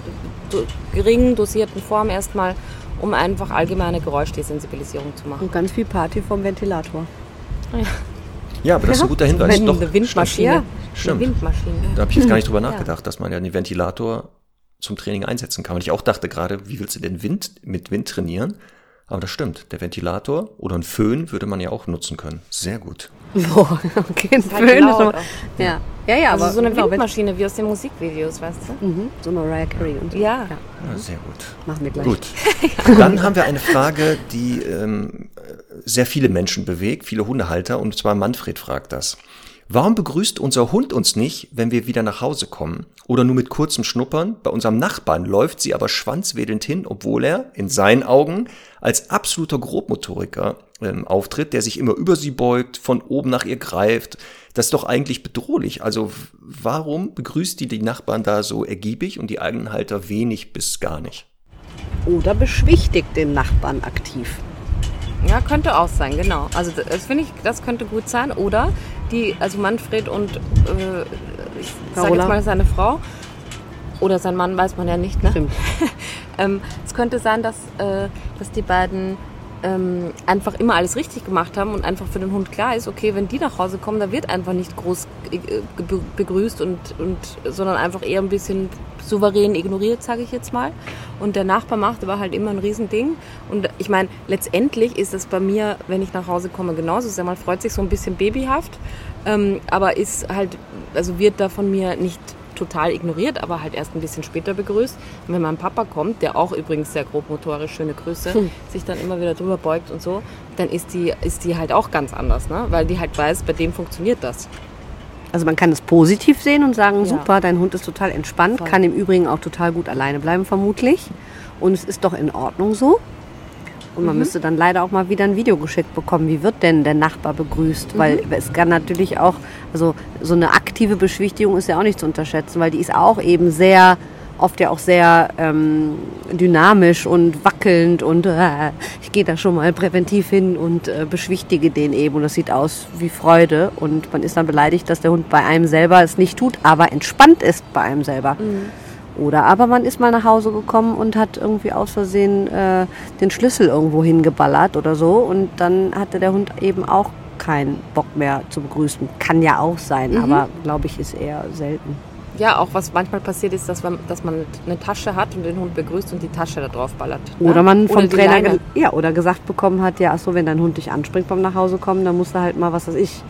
do geringen, dosierten Form erstmal, um einfach allgemeine Geräuschdesensibilisierung zu machen. Und ganz viel Party vom Ventilator. Ja. Ja, aber das ist ein guter Hinweis. Wenn Doch, eine Windmaschine. Ja, stimmt. Eine Windmaschine. Da habe ich jetzt gar nicht drüber nachgedacht, dass man ja den Ventilator zum Training einsetzen kann. Und ich auch dachte gerade, wie willst du denn Wind mit Wind trainieren? Aber das stimmt. Der Ventilator oder ein Föhn würde man ja auch nutzen können. Sehr gut. Boah, <laughs> okay, ein Föhn ist aber, ja. Ja, ja, also aber so eine Windmaschine wie aus den Musikvideos, weißt du? Mhm, so Mariah Carey und so. Ja. ja. ja sehr gut. Machen wir gleich. Gut. <laughs> Dann haben wir eine Frage, die ähm, sehr viele Menschen bewegt, viele Hundehalter, und zwar Manfred fragt das. Warum begrüßt unser Hund uns nicht, wenn wir wieder nach Hause kommen? Oder nur mit kurzem Schnuppern? Bei unserem Nachbarn läuft sie aber schwanzwedelnd hin, obwohl er, in seinen Augen, als absoluter Grobmotoriker ähm, auftritt, der sich immer über sie beugt, von oben nach ihr greift. Das ist doch eigentlich bedrohlich. Also warum begrüßt die die Nachbarn da so ergiebig und die eigenen Halter wenig bis gar nicht? Oder beschwichtigt den Nachbarn aktiv. Ja, könnte auch sein, genau. Also das finde ich, das könnte gut sein. Oder die, also Manfred und äh, ich sage jetzt mal seine Frau oder sein Mann, weiß man ja nicht. Ne? Stimmt. <laughs> ähm, es könnte sein, dass, äh, dass die beiden ähm, einfach immer alles richtig gemacht haben und einfach für den Hund klar ist, okay, wenn die nach Hause kommen, da wird einfach nicht groß äh, begrüßt und, und sondern einfach eher ein bisschen souverän ignoriert, sage ich jetzt mal. Und der Nachbar macht aber halt immer ein Riesending. Und ich meine, letztendlich ist es bei mir, wenn ich nach Hause komme, genauso. Sehr mal freut sich so ein bisschen babyhaft, ähm, aber ist halt, also wird da von mir nicht total ignoriert, aber halt erst ein bisschen später begrüßt. Und wenn mein Papa kommt, der auch übrigens sehr grobmotorisch, schöne Grüße, hm. sich dann immer wieder drüber beugt und so, dann ist die, ist die halt auch ganz anders, ne? weil die halt weiß, bei dem funktioniert das. Also man kann es positiv sehen und sagen, ja. super, dein Hund ist total entspannt, Voll. kann im Übrigen auch total gut alleine bleiben vermutlich. Und es ist doch in Ordnung so. Und man mhm. müsste dann leider auch mal wieder ein Video geschickt bekommen. Wie wird denn der Nachbar begrüßt? Mhm. Weil es kann natürlich auch, also so eine aktive Beschwichtigung ist ja auch nicht zu unterschätzen, weil die ist auch eben sehr, oft ja auch sehr ähm, dynamisch und wackelnd und äh, ich gehe da schon mal präventiv hin und äh, beschwichtige den eben und das sieht aus wie Freude und man ist dann beleidigt, dass der Hund bei einem selber es nicht tut, aber entspannt ist bei einem selber. Mhm. Oder aber man ist mal nach Hause gekommen und hat irgendwie aus Versehen äh, den Schlüssel irgendwo hingeballert oder so. Und dann hatte der Hund eben auch keinen Bock mehr zu begrüßen. Kann ja auch sein, mhm. aber glaube ich, ist eher selten. Ja, auch was manchmal passiert ist, dass man, dass man eine Tasche hat und den Hund begrüßt und die Tasche da drauf ballert. Ne? Oder man vom oder Trainer ja, oder gesagt bekommen hat, ja, ach so, wenn dein Hund dich anspringt beim Nachhausekommen, dann musst du halt mal, was weiß ich,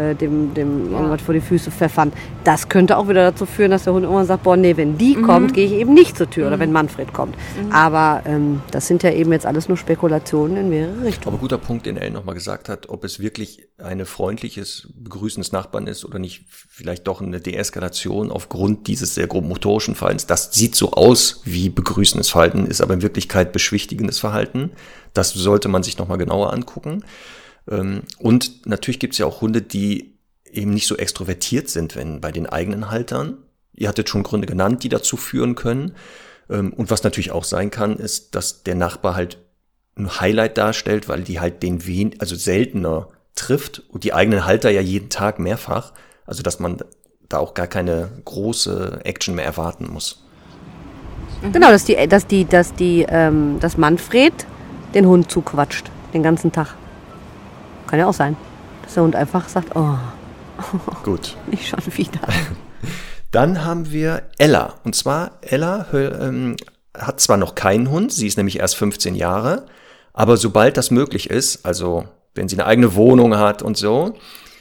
äh, dem, dem ja. irgendwas vor die Füße pfeffern. Das könnte auch wieder dazu führen, dass der Hund irgendwann sagt, boah, nee, wenn die mhm. kommt, gehe ich eben nicht zur Tür mhm. oder wenn Manfred kommt. Mhm. Aber ähm, das sind ja eben jetzt alles nur Spekulationen in mehrere Richtungen. Aber guter Punkt, den Elle nochmal gesagt hat, ob es wirklich ein freundliches Begrüßen des Nachbarn ist oder nicht vielleicht doch eine Deeskalation aufgrund dieses sehr groben motorischen Verhaltens. Das sieht so aus wie begrüßendes Verhalten, ist aber in Wirklichkeit beschwichtigendes Verhalten. Das sollte man sich nochmal genauer angucken. Ähm, und natürlich gibt es ja auch Hunde, die eben nicht so extrovertiert sind, wenn bei den eigenen Haltern. Ihr hattet schon Gründe genannt, die dazu führen können. Ähm, und was natürlich auch sein kann, ist, dass der Nachbar halt ein Highlight darstellt, weil die halt den wen, also seltener trifft und die eigenen Halter ja jeden Tag mehrfach. Also dass man da auch gar keine große Action mehr erwarten muss. Genau, dass die, dass die, dass die, ähm, dass Manfred den Hund zuquatscht den ganzen Tag. Kann ja auch sein, dass der Hund einfach sagt, oh, Gut. <laughs> nicht schon wieder. <laughs> Dann haben wir Ella. Und zwar, Ella ähm, hat zwar noch keinen Hund, sie ist nämlich erst 15 Jahre, aber sobald das möglich ist, also wenn sie eine eigene Wohnung hat und so,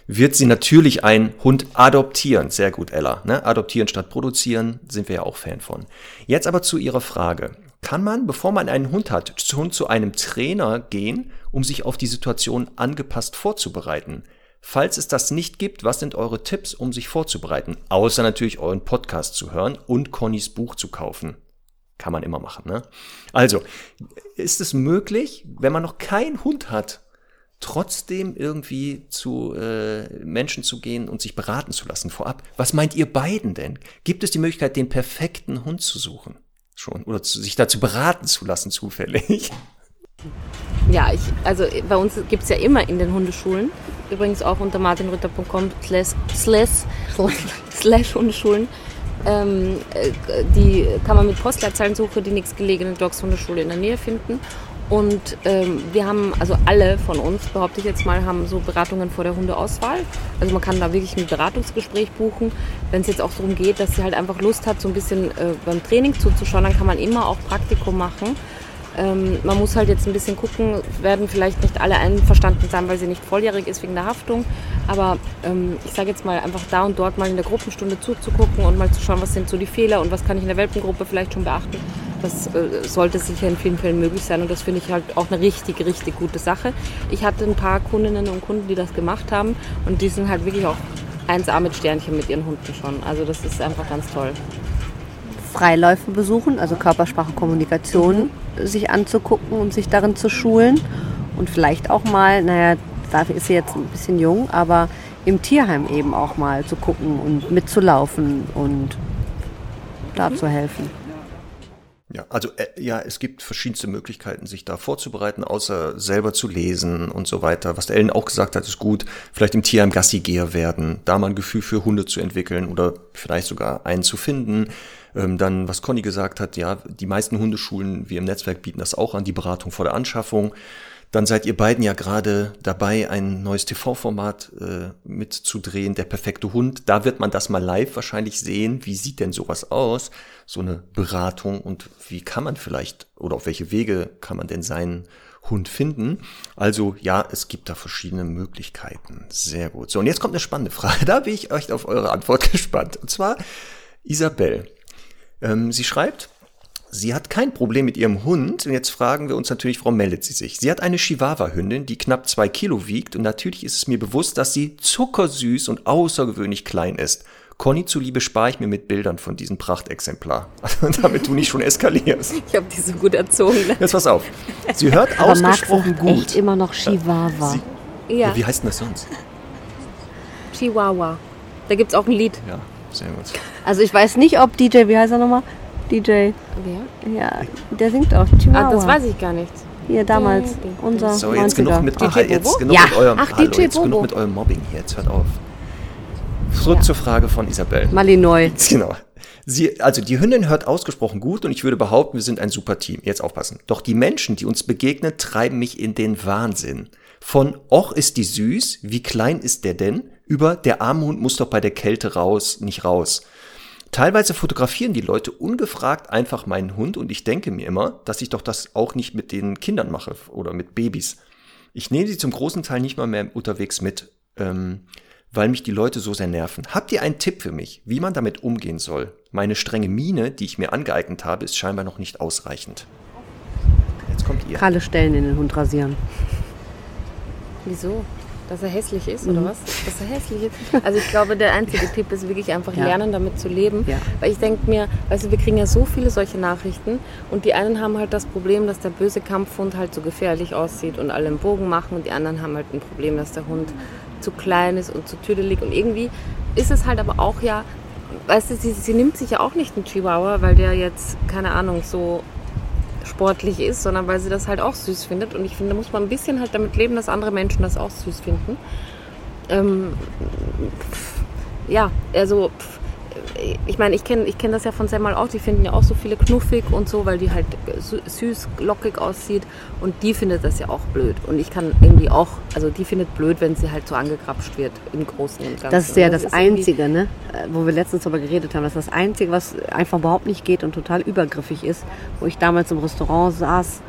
wird sie natürlich einen Hund adoptieren. Sehr gut, Ella. Ne? Adoptieren statt produzieren, sind wir ja auch Fan von. Jetzt aber zu Ihrer Frage. Kann man, bevor man einen Hund hat, schon zu einem Trainer gehen, um sich auf die Situation angepasst vorzubereiten? Falls es das nicht gibt, was sind eure Tipps, um sich vorzubereiten? Außer natürlich euren Podcast zu hören und Connys Buch zu kaufen. Kann man immer machen, ne? Also, ist es möglich, wenn man noch keinen Hund hat, trotzdem irgendwie zu äh, Menschen zu gehen und sich beraten zu lassen vorab. Was meint ihr beiden denn? Gibt es die Möglichkeit, den perfekten Hund zu suchen? Schon. Oder zu, sich dazu beraten zu lassen, zufällig? Ja, ich, also bei uns gibt es ja immer in den Hundeschulen, übrigens auch unter martinrütter.com slash Hundeschulen, ähm, äh, die kann man mit Postleitzahlensuche die nächstgelegene Dogs Hundeschule in der Nähe finden. Und ähm, wir haben, also alle von uns, behaupte ich jetzt mal, haben so Beratungen vor der Hundeauswahl. Also man kann da wirklich ein Beratungsgespräch buchen. Wenn es jetzt auch darum geht, dass sie halt einfach Lust hat, so ein bisschen äh, beim Training zuzuschauen, dann kann man immer auch Praktikum machen. Ähm, man muss halt jetzt ein bisschen gucken, werden vielleicht nicht alle einverstanden sein, weil sie nicht volljährig ist wegen der Haftung. Aber ähm, ich sage jetzt mal einfach da und dort mal in der Gruppenstunde zuzugucken und mal zu schauen, was sind so die Fehler und was kann ich in der Welpengruppe vielleicht schon beachten. Das äh, sollte sicher in vielen Fällen möglich sein und das finde ich halt auch eine richtig, richtig gute Sache. Ich hatte ein paar Kundinnen und Kunden, die das gemacht haben und die sind halt wirklich auch 1A mit Sternchen mit ihren Hunden schon. Also das ist einfach ganz toll. Freiläufe besuchen, also Körpersprache, Kommunikation sich anzugucken und sich darin zu schulen. Und vielleicht auch mal, naja, dafür ist sie jetzt ein bisschen jung, aber im Tierheim eben auch mal zu gucken und mitzulaufen und da zu helfen. Ja, also äh, ja, es gibt verschiedenste Möglichkeiten, sich da vorzubereiten, außer selber zu lesen und so weiter. Was der Ellen auch gesagt hat, ist gut, vielleicht im Tierheim Gassigeher werden, da mal ein Gefühl für Hunde zu entwickeln oder vielleicht sogar einen zu finden. Ähm, dann, was Conny gesagt hat, ja, die meisten Hundeschulen, wir im Netzwerk bieten das auch an, die Beratung vor der Anschaffung. Dann seid ihr beiden ja gerade dabei, ein neues TV-Format äh, mitzudrehen, der perfekte Hund. Da wird man das mal live wahrscheinlich sehen. Wie sieht denn sowas aus? So eine Beratung und wie kann man vielleicht oder auf welche Wege kann man denn seinen Hund finden? Also ja, es gibt da verschiedene Möglichkeiten. Sehr gut. So, und jetzt kommt eine spannende Frage. <laughs> Da bin ich echt auf eure Antwort <laughs> gespannt. Und zwar Isabel. Ähm, sie schreibt, Sie hat kein Problem mit ihrem Hund. Und jetzt fragen wir uns natürlich, warum meldet sie sich? Sie hat eine Chihuahua-Hündin, die knapp zwei Kilo wiegt. Und natürlich ist es mir bewusst, dass sie zuckersüß und außergewöhnlich klein ist. Conny zuliebe spare ich mir mit Bildern von diesem Prachtexemplar. <laughs> damit du nicht schon eskalierst. Ich habe die so gut erzogen. Ne? Jetzt pass auf. Sie <laughs> hört Aber Max ausgesprochen sagt gut. echt immer noch Chihuahua. Sie, Ja, Wie heißt denn das sonst? <laughs> Chihuahua. Da gibt es auch ein Lied. Ja, sehr gut. Also ich weiß nicht, ob DJ, wie heißt er nochmal? DJ, Wer? ja, der singt auch Chihuahua. Ah, das weiß ich gar nicht. Hier damals, unser So, jetzt 90er. genug mit, DJ aha, jetzt Bobo? genug Ja. mit eurem, Ach, hallo, DJ jetzt genug Bobo. mit eurem Mobbing hier. Jetzt hört auf. Zurück Ja. zur Frage von Isabel. Malinois. <laughs> Genau. Sie, also die Hündin hört ausgesprochen gut und ich würde behaupten, wir sind ein super Team. Jetzt aufpassen. Doch die Menschen, die uns begegnen, treiben mich in den Wahnsinn. Von Och ist die süß, wie klein ist der denn? Über der arme Hund muss doch bei der Kälte raus, nicht raus. Teilweise fotografieren die Leute ungefragt einfach meinen Hund und ich denke mir immer, dass ich doch das auch nicht mit den Kindern mache oder mit Babys. Ich nehme sie zum großen Teil nicht mal mehr unterwegs mit, ähm, weil mich die Leute so sehr nerven. Habt ihr einen Tipp für mich, wie man damit umgehen soll? Meine strenge Miene, die ich mir angeeignet habe, ist scheinbar noch nicht ausreichend. Jetzt kommt ihr. Kahle Stellen in den Hund rasieren. Wieso? Dass er hässlich ist oder was? Dass er hässlich ist. Also ich glaube, der einzige <laughs> Tipp ist wirklich einfach Ja. lernen, damit zu leben. Ja. Weil ich denke mir, weißt du, wir kriegen ja so viele solche Nachrichten und die einen haben halt das Problem, dass der böse Kampfhund halt so gefährlich aussieht und alle einen Bogen machen und die anderen haben halt ein Problem, dass der Hund zu klein ist und zu tüdelig und irgendwie ist es halt aber auch ja weißt du, sie, sie nimmt sich ja auch nicht einen Chihuahua, weil der jetzt, keine Ahnung, so sportlich ist, sondern weil sie das halt auch süß findet. Und ich finde, da muss man ein bisschen halt damit leben, dass andere Menschen das auch süß finden. Ähm, ja, also pff, ich meine, ich kenne ich kenn das ja von Semmel auch, die finden ja auch so viele knuffig und so, weil die halt süß, lockig aussieht und die findet das ja auch blöd. Und ich kann irgendwie auch, also die findet blöd, wenn sie halt so angegrapscht wird im Großen und Ganzen. Das ist ja das, das Einzige, ne? Äh, wo wir letztens darüber geredet haben, das ist das Einzige, was einfach überhaupt nicht geht und total übergriffig ist, wo ich damals im Restaurant saß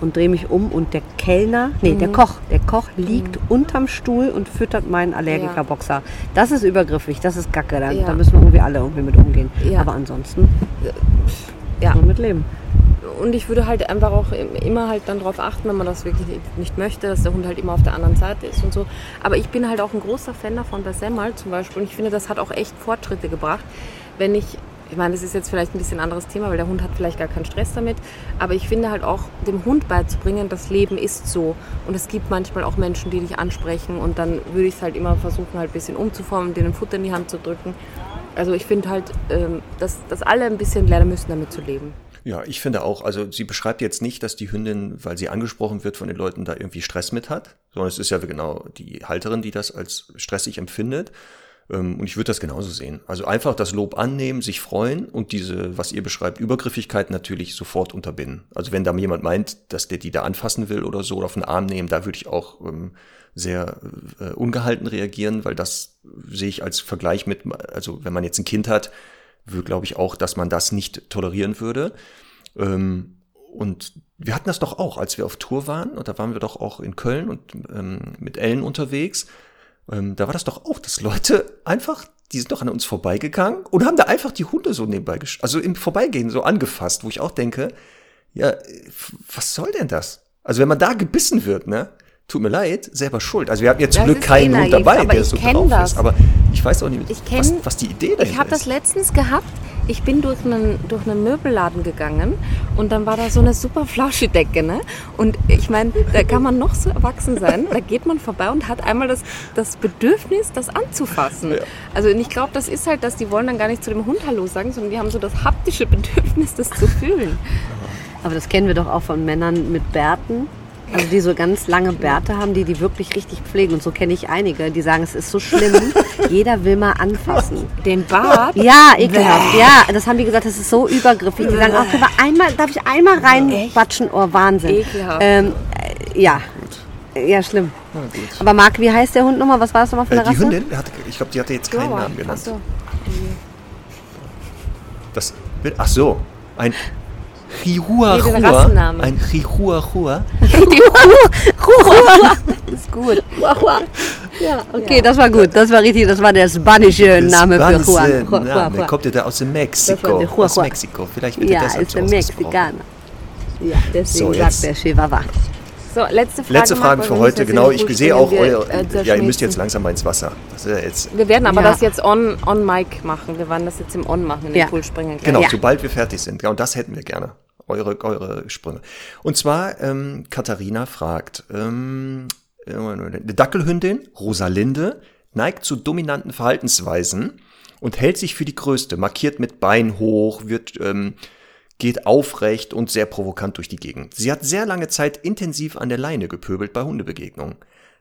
und drehe mich um und der Kellner, nee, mhm. der Koch, der Koch liegt mhm. unterm Stuhl und füttert meinen Allergikerboxer. Ja. Das ist übergriffig, das ist Gacke, da, ja. da, müssen wir irgendwie alle irgendwie mit umgehen. Ja. Aber ansonsten ja. mit leben. Und ich würde halt einfach auch immer halt dann darauf achten, wenn man das wirklich nicht möchte, dass der Hund halt immer auf der anderen Seite ist und so. Aber ich bin halt auch ein großer Fan davon bei Semmel zum Beispiel und ich finde, das hat auch echt Fortschritte gebracht, wenn ich ich meine, das ist jetzt vielleicht ein bisschen anderes Thema, weil der Hund hat vielleicht gar keinen Stress damit. Aber ich finde halt auch, dem Hund beizubringen, das Leben ist so. Und es gibt manchmal auch Menschen, die dich ansprechen. Und dann würde ich es halt immer versuchen, halt ein bisschen umzuformen, denen Futter in die Hand zu drücken. Also ich finde halt, ähm, dass, dass alle ein bisschen lernen müssen, damit zu leben. Ja, ich finde auch, also sie beschreibt jetzt nicht, dass die Hündin, weil sie angesprochen wird von den Leuten, da irgendwie Stress mit hat, sondern es ist ja genau die Halterin, die das als stressig empfindet. Ähm, und ich würde das genauso sehen. Also einfach das Lob annehmen, sich freuen und diese, was ihr beschreibt, Übergriffigkeit natürlich sofort unterbinden. Also wenn da jemand meint, dass der die da anfassen will oder so oder auf den Arm nehmen, da würde ich auch ähm, sehr äh, ungehalten reagieren, weil das sehe ich als Vergleich mit, also wenn man jetzt ein Kind hat, würde glaube ich auch, dass man das nicht tolerieren würde. Ähm, und wir hatten das doch auch, als wir auf Tour waren, und da waren wir doch auch in Köln und ähm, mit Ellen unterwegs ähm, da war das doch auch, dass Leute einfach, die sind doch an uns vorbeigegangen und haben da einfach die Hunde so nebenbei, also im Vorbeigehen so angefasst, wo ich auch denke, ja, was soll denn das? Also wenn man da gebissen wird, ne? Tut mir leid, selber schuld. Also wir hatten jetzt zum Glück keinen eh Hund dabei, der so drauf das. ist. Aber ich weiß auch nicht, was, was, die Idee dahinter ist. Ich habe das letztens gehabt. Ich bin durch einen, durch einen Möbelladen gegangen und dann war da so eine super Flauschidecke. Ne? Und ich meine, da kann man noch so erwachsen sein. Da geht man vorbei und hat einmal das, das Bedürfnis, das anzufassen. Ja. Also ich glaube, das ist halt, dass die wollen dann gar nicht zu dem Hund Hallo sagen, sondern die haben so das haptische Bedürfnis, das zu fühlen. Aber das kennen wir doch auch von Männern mit Bärten also die so ganz lange Bärte haben, die die wirklich richtig pflegen. Und so kenne ich einige, die sagen, es ist so schlimm. <laughs> Jeder will mal anfassen. Den Bart? Ja, ekelhaft. Ja, das haben die gesagt, das ist so übergriffig. Die sagen, ach, einmal, darf ich einmal reinbatschen? Oh, Wahnsinn. Ekelhaft. Ähm, äh, ja. Ja, schlimm. Aber Marc, wie heißt der Hund nochmal? Was war das nochmal für eine äh, die Rasse? Hündin, hatte, ich glaube, die hatte jetzt keinen Namen genannt. Ach so. Das, ach so, ein Chihuahua. Ein Chihuahua. Chihuahua. <laughs> ist gut. Ja, okay, das war gut. Das war richtig. Das war der spanische Name für Juan. Name. Kommt ja da aus Mexiko. Aus Mexiko. Vielleicht wird ja, deshalb ist der Mexikaner. Ja, deswegen so, sagt der Chihuahua. So, letzte Frage. Letzte Frage für heute. Genau, ich sehe auch euer. Äh, ja, ihr müsst jetzt langsam mal ins Wasser. Ja jetzt wir werden aber ja. das jetzt on, on Mic machen. Wir werden das jetzt im On machen, in den Pool springen. Genau, sobald wir fertig sind. Und das hätten wir gerne eure, eure Sprünge. Und zwar, ähm, Katharina fragt, ähm, eine Dackelhündin, Rosalinde, neigt zu dominanten Verhaltensweisen und hält sich für die größte, markiert mit Bein hoch, wird, ähm, geht aufrecht und sehr provokant durch die Gegend. Sie hat sehr lange Zeit intensiv an der Leine gepöbelt bei Hundebegegnungen.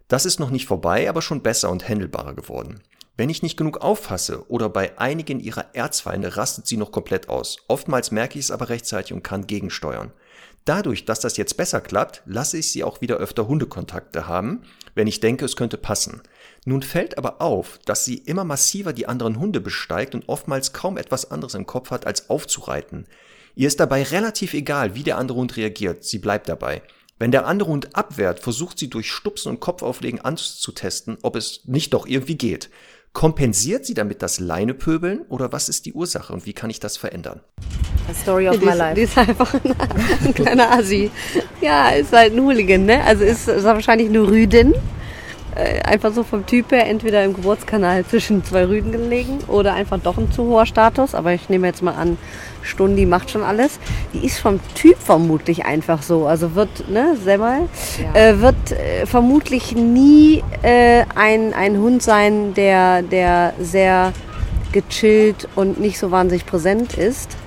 Das ist noch nicht vorbei, aber schon besser und händelbarer geworden. Wenn ich nicht genug auffasse oder bei einigen ihrer Erzfeinde rastet sie noch komplett aus. Oftmals merke ich es aber rechtzeitig und kann gegensteuern. Dadurch, dass das jetzt besser klappt, lasse ich sie auch wieder öfter Hundekontakte haben, wenn ich denke, es könnte passen. Nun fällt aber auf, dass sie immer massiver die anderen Hunde besteigt und oftmals kaum etwas anderes im Kopf hat, als aufzureiten. Ihr ist dabei relativ egal, wie der andere Hund reagiert, sie bleibt dabei. Wenn der andere Hund abwehrt, versucht sie durch Stupsen und Kopfauflegen anzutesten, ob es nicht doch irgendwie geht. Kompensiert sie damit das Leinepöbeln oder was ist die Ursache und wie kann ich das verändern? A story of my life. Die ist einfach ein, <laughs> ein kleiner Assi. Ja, ist halt ein Hooligan, ne? Also ist, ist wahrscheinlich eine Rüdin. Äh, einfach so vom Typ her entweder im Geburtskanal zwischen zwei Rüden gelegen oder einfach doch ein zu hoher Status. Aber ich nehme jetzt mal an, Stundi macht schon alles. Die ist vom Typ vermutlich einfach so. Also wird, ne, Semmel, ja. äh, wird äh, vermutlich nie äh, ein, ein Hund sein, der, der sehr gechillt und nicht so wahnsinnig präsent ist.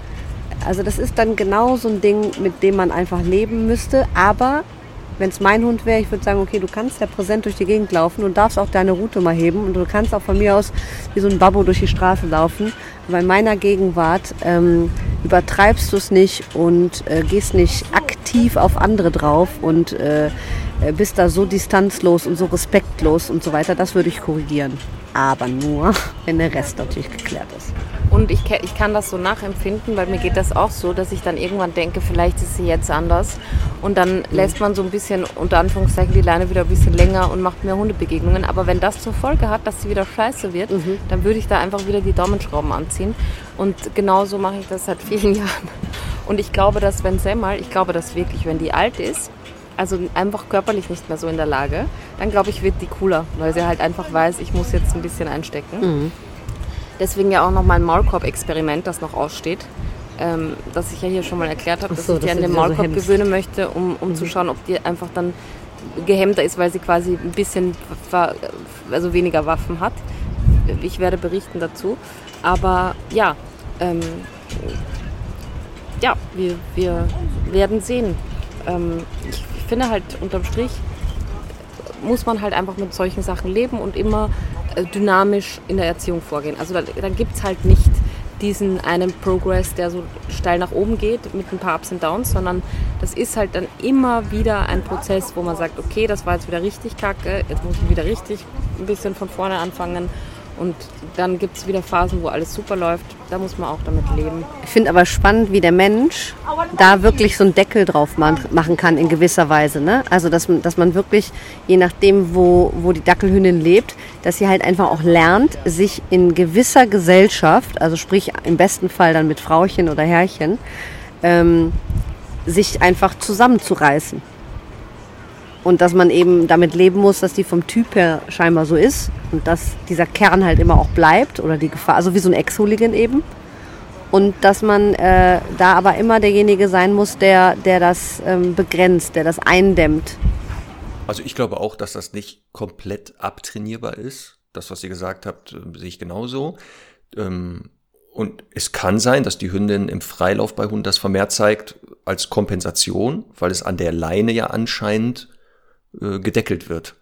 Also das ist dann genau so ein Ding, mit dem man einfach leben müsste. Aber wenn es mein Hund wäre, ich würde sagen, okay, du kannst ja präsent durch die Gegend laufen und darfst auch deine Route mal heben und du kannst auch von mir aus wie so ein Babbo durch die Straße laufen. Aber in meiner Gegenwart ähm, übertreibst du es nicht und äh, gehst nicht aktiv auf andere drauf und äh, äh, bist da so distanzlos und so respektlos und so weiter. Das würde ich korrigieren. Aber nur, <laughs> wenn der Rest natürlich geklärt ist. Und ich, ich kann das so nachempfinden, weil mir geht das auch so, dass ich dann irgendwann denke, vielleicht ist sie jetzt anders. Und dann lässt man so ein bisschen, unter Anführungszeichen, die Leine wieder ein bisschen länger und macht mehr Hundebegegnungen. Aber wenn das zur Folge hat, dass sie wieder scheiße wird, mhm. dann würde ich da einfach wieder die Daumenschrauben anziehen. Und genauso mache ich das seit vielen <laughs> Jahren. Und ich glaube, dass wenn Sam mal, ich glaube das wirklich, wenn die alt ist, also einfach körperlich nicht mehr so in der Lage, dann glaube ich, wird die cooler, weil sie halt einfach weiß, ich muss jetzt ein bisschen einstecken. Mhm. Deswegen ja auch noch mein Maulkorb-Experiment, das noch aussteht, ähm, das ich ja hier schon mal erklärt habe, dass so, ich die an den Maulkorb so gewöhnen möchte, um, um mhm. zu schauen, ob die einfach dann gehemmter ist, weil sie quasi ein bisschen also weniger Waffen hat. Ich werde berichten dazu. Aber ja, ähm, ja, wir, wir werden sehen. Ähm, ich finde halt unterm Strich muss man halt einfach mit solchen Sachen leben und immer dynamisch in der Erziehung vorgehen. Also da, da gibt es halt nicht diesen einen Progress, der so steil nach oben geht mit ein paar Ups und Downs, sondern das ist halt dann immer wieder ein Prozess, wo man sagt, okay, das war jetzt wieder richtig kacke, jetzt muss ich wieder richtig ein bisschen von vorne anfangen und dann gibt es wieder Phasen, wo alles super läuft. Da muss man auch damit leben. Ich finde aber spannend, wie der Mensch da wirklich so einen Deckel drauf machen kann in gewisser Weise. Ne? Also, dass man, dass man wirklich, je nachdem, wo, wo die Dackelhündin lebt, dass sie halt einfach auch lernt, sich in gewisser Gesellschaft, also sprich im besten Fall dann mit Frauchen oder Herrchen, ähm, sich einfach zusammenzureißen. Und dass man eben damit leben muss, dass die vom Typ her scheinbar so ist und dass dieser Kern halt immer auch bleibt oder die Gefahr, also wie so ein Ex-Hooligan eben. Und dass man äh, da aber immer derjenige sein muss, der, der das ähm, begrenzt, der das eindämmt. Also ich glaube auch, dass das nicht komplett abtrainierbar ist. Das, was ihr gesagt habt, äh, sehe ich genauso. Ähm, und es kann sein, dass die Hündin im Freilauf bei Hunden das vermehrt zeigt als Kompensation, weil es an der Leine ja anscheinend äh, gedeckelt wird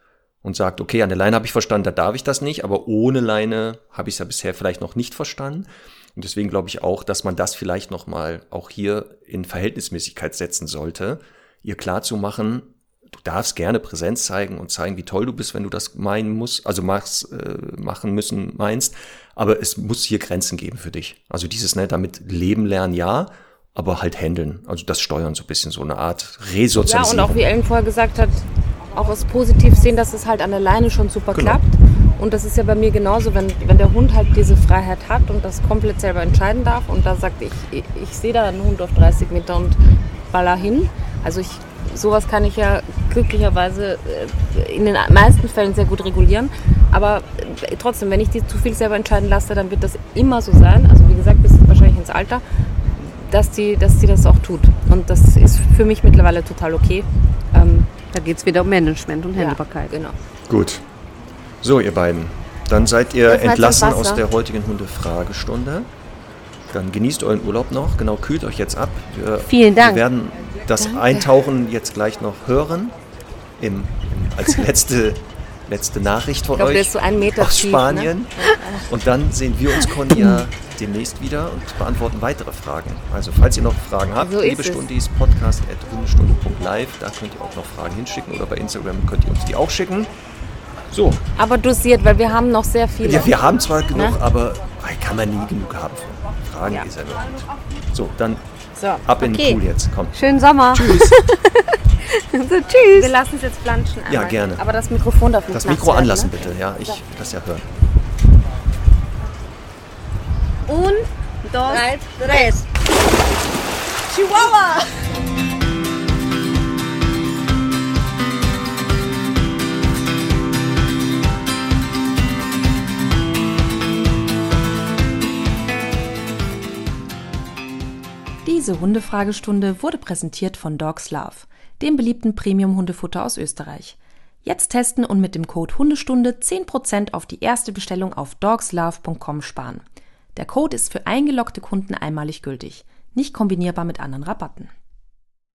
und sagt, okay, an der Leine habe ich verstanden, da darf ich das nicht, aber ohne Leine habe ich es ja bisher vielleicht noch nicht verstanden. Und deswegen glaube ich auch, dass man das vielleicht nochmal auch hier in Verhältnismäßigkeit setzen sollte, ihr klar zu machen, du darfst gerne Präsenz zeigen und zeigen, wie toll du bist, wenn du das meinen musst, also machst, äh, machen müssen meinst, aber es muss hier Grenzen geben für dich. Also dieses, ne, damit leben lernen, ja, aber halt handeln, also das Steuern so ein bisschen, so eine Art Resozialisierung. Ja, und auch wie Ellen vorher gesagt hat, auch als positiv sehen, dass es halt an der Leine schon super genau. klappt. Und das ist ja bei mir genauso, wenn, wenn der Hund halt diese Freiheit hat und das komplett selber entscheiden darf und da sagt, ich, ich, ich sehe da einen Hund auf 30 Meter und baller hin. Also ich, sowas kann ich ja glücklicherweise äh, in den meisten Fällen sehr gut regulieren. Aber äh, trotzdem, wenn ich die zu viel selber entscheiden lasse, dann wird das immer so sein. Also wie gesagt, bis wahrscheinlich ins Alter, dass die, dass die das auch tut. Und das ist für mich mittlerweile total okay. Ähm, da geht es wieder um Management und Handelbarkeit. Ja, genau. Gut. So, ihr beiden. Dann seid ihr entlassen aus der heutigen Hundefragestunde. Dann genießt euren Urlaub noch. Genau, kühlt euch jetzt ab. Wir, Vielen Dank. Wir werden das Danke. Eintauchen jetzt gleich noch hören. Im, im, als <laughs> letzte, letzte Nachricht von glaub, euch so aus tief, Spanien. Ne? Und dann sehen wir uns, Conny, <laughs> demnächst wieder und beantworten weitere Fragen. Also falls ihr noch Fragen habt, so liebe Stundis, podcast at da könnt ihr auch noch Fragen hinschicken oder bei Instagram könnt ihr uns die auch schicken. So. Aber dosiert, weil wir haben noch sehr viele. Ja, wir haben zwar genug, ne? aber kann man nie genug haben von Fragen ja. ist ja nur gut. So, dann so, ab in den Pool jetzt, komm. Schönen Sommer. Tschüss. <laughs> so, tschüss. Wir lassen es jetzt planschen. Einmal. Ja, gerne. Aber das Mikrofon darf nicht Das Mikro anlassen, ne? bitte. Ja, ich will das ja hören. Un, dos, tres. Chihuahua! Diese Hundefragestunde wurde präsentiert von Dogs Love, dem beliebten Premium-Hundefutter aus Österreich. Jetzt testen und mit dem Code Hundestunde 10% auf die erste Bestellung auf dogslove.com sparen. Der Code ist für eingeloggte Kunden einmalig gültig, nicht kombinierbar mit anderen Rabatten.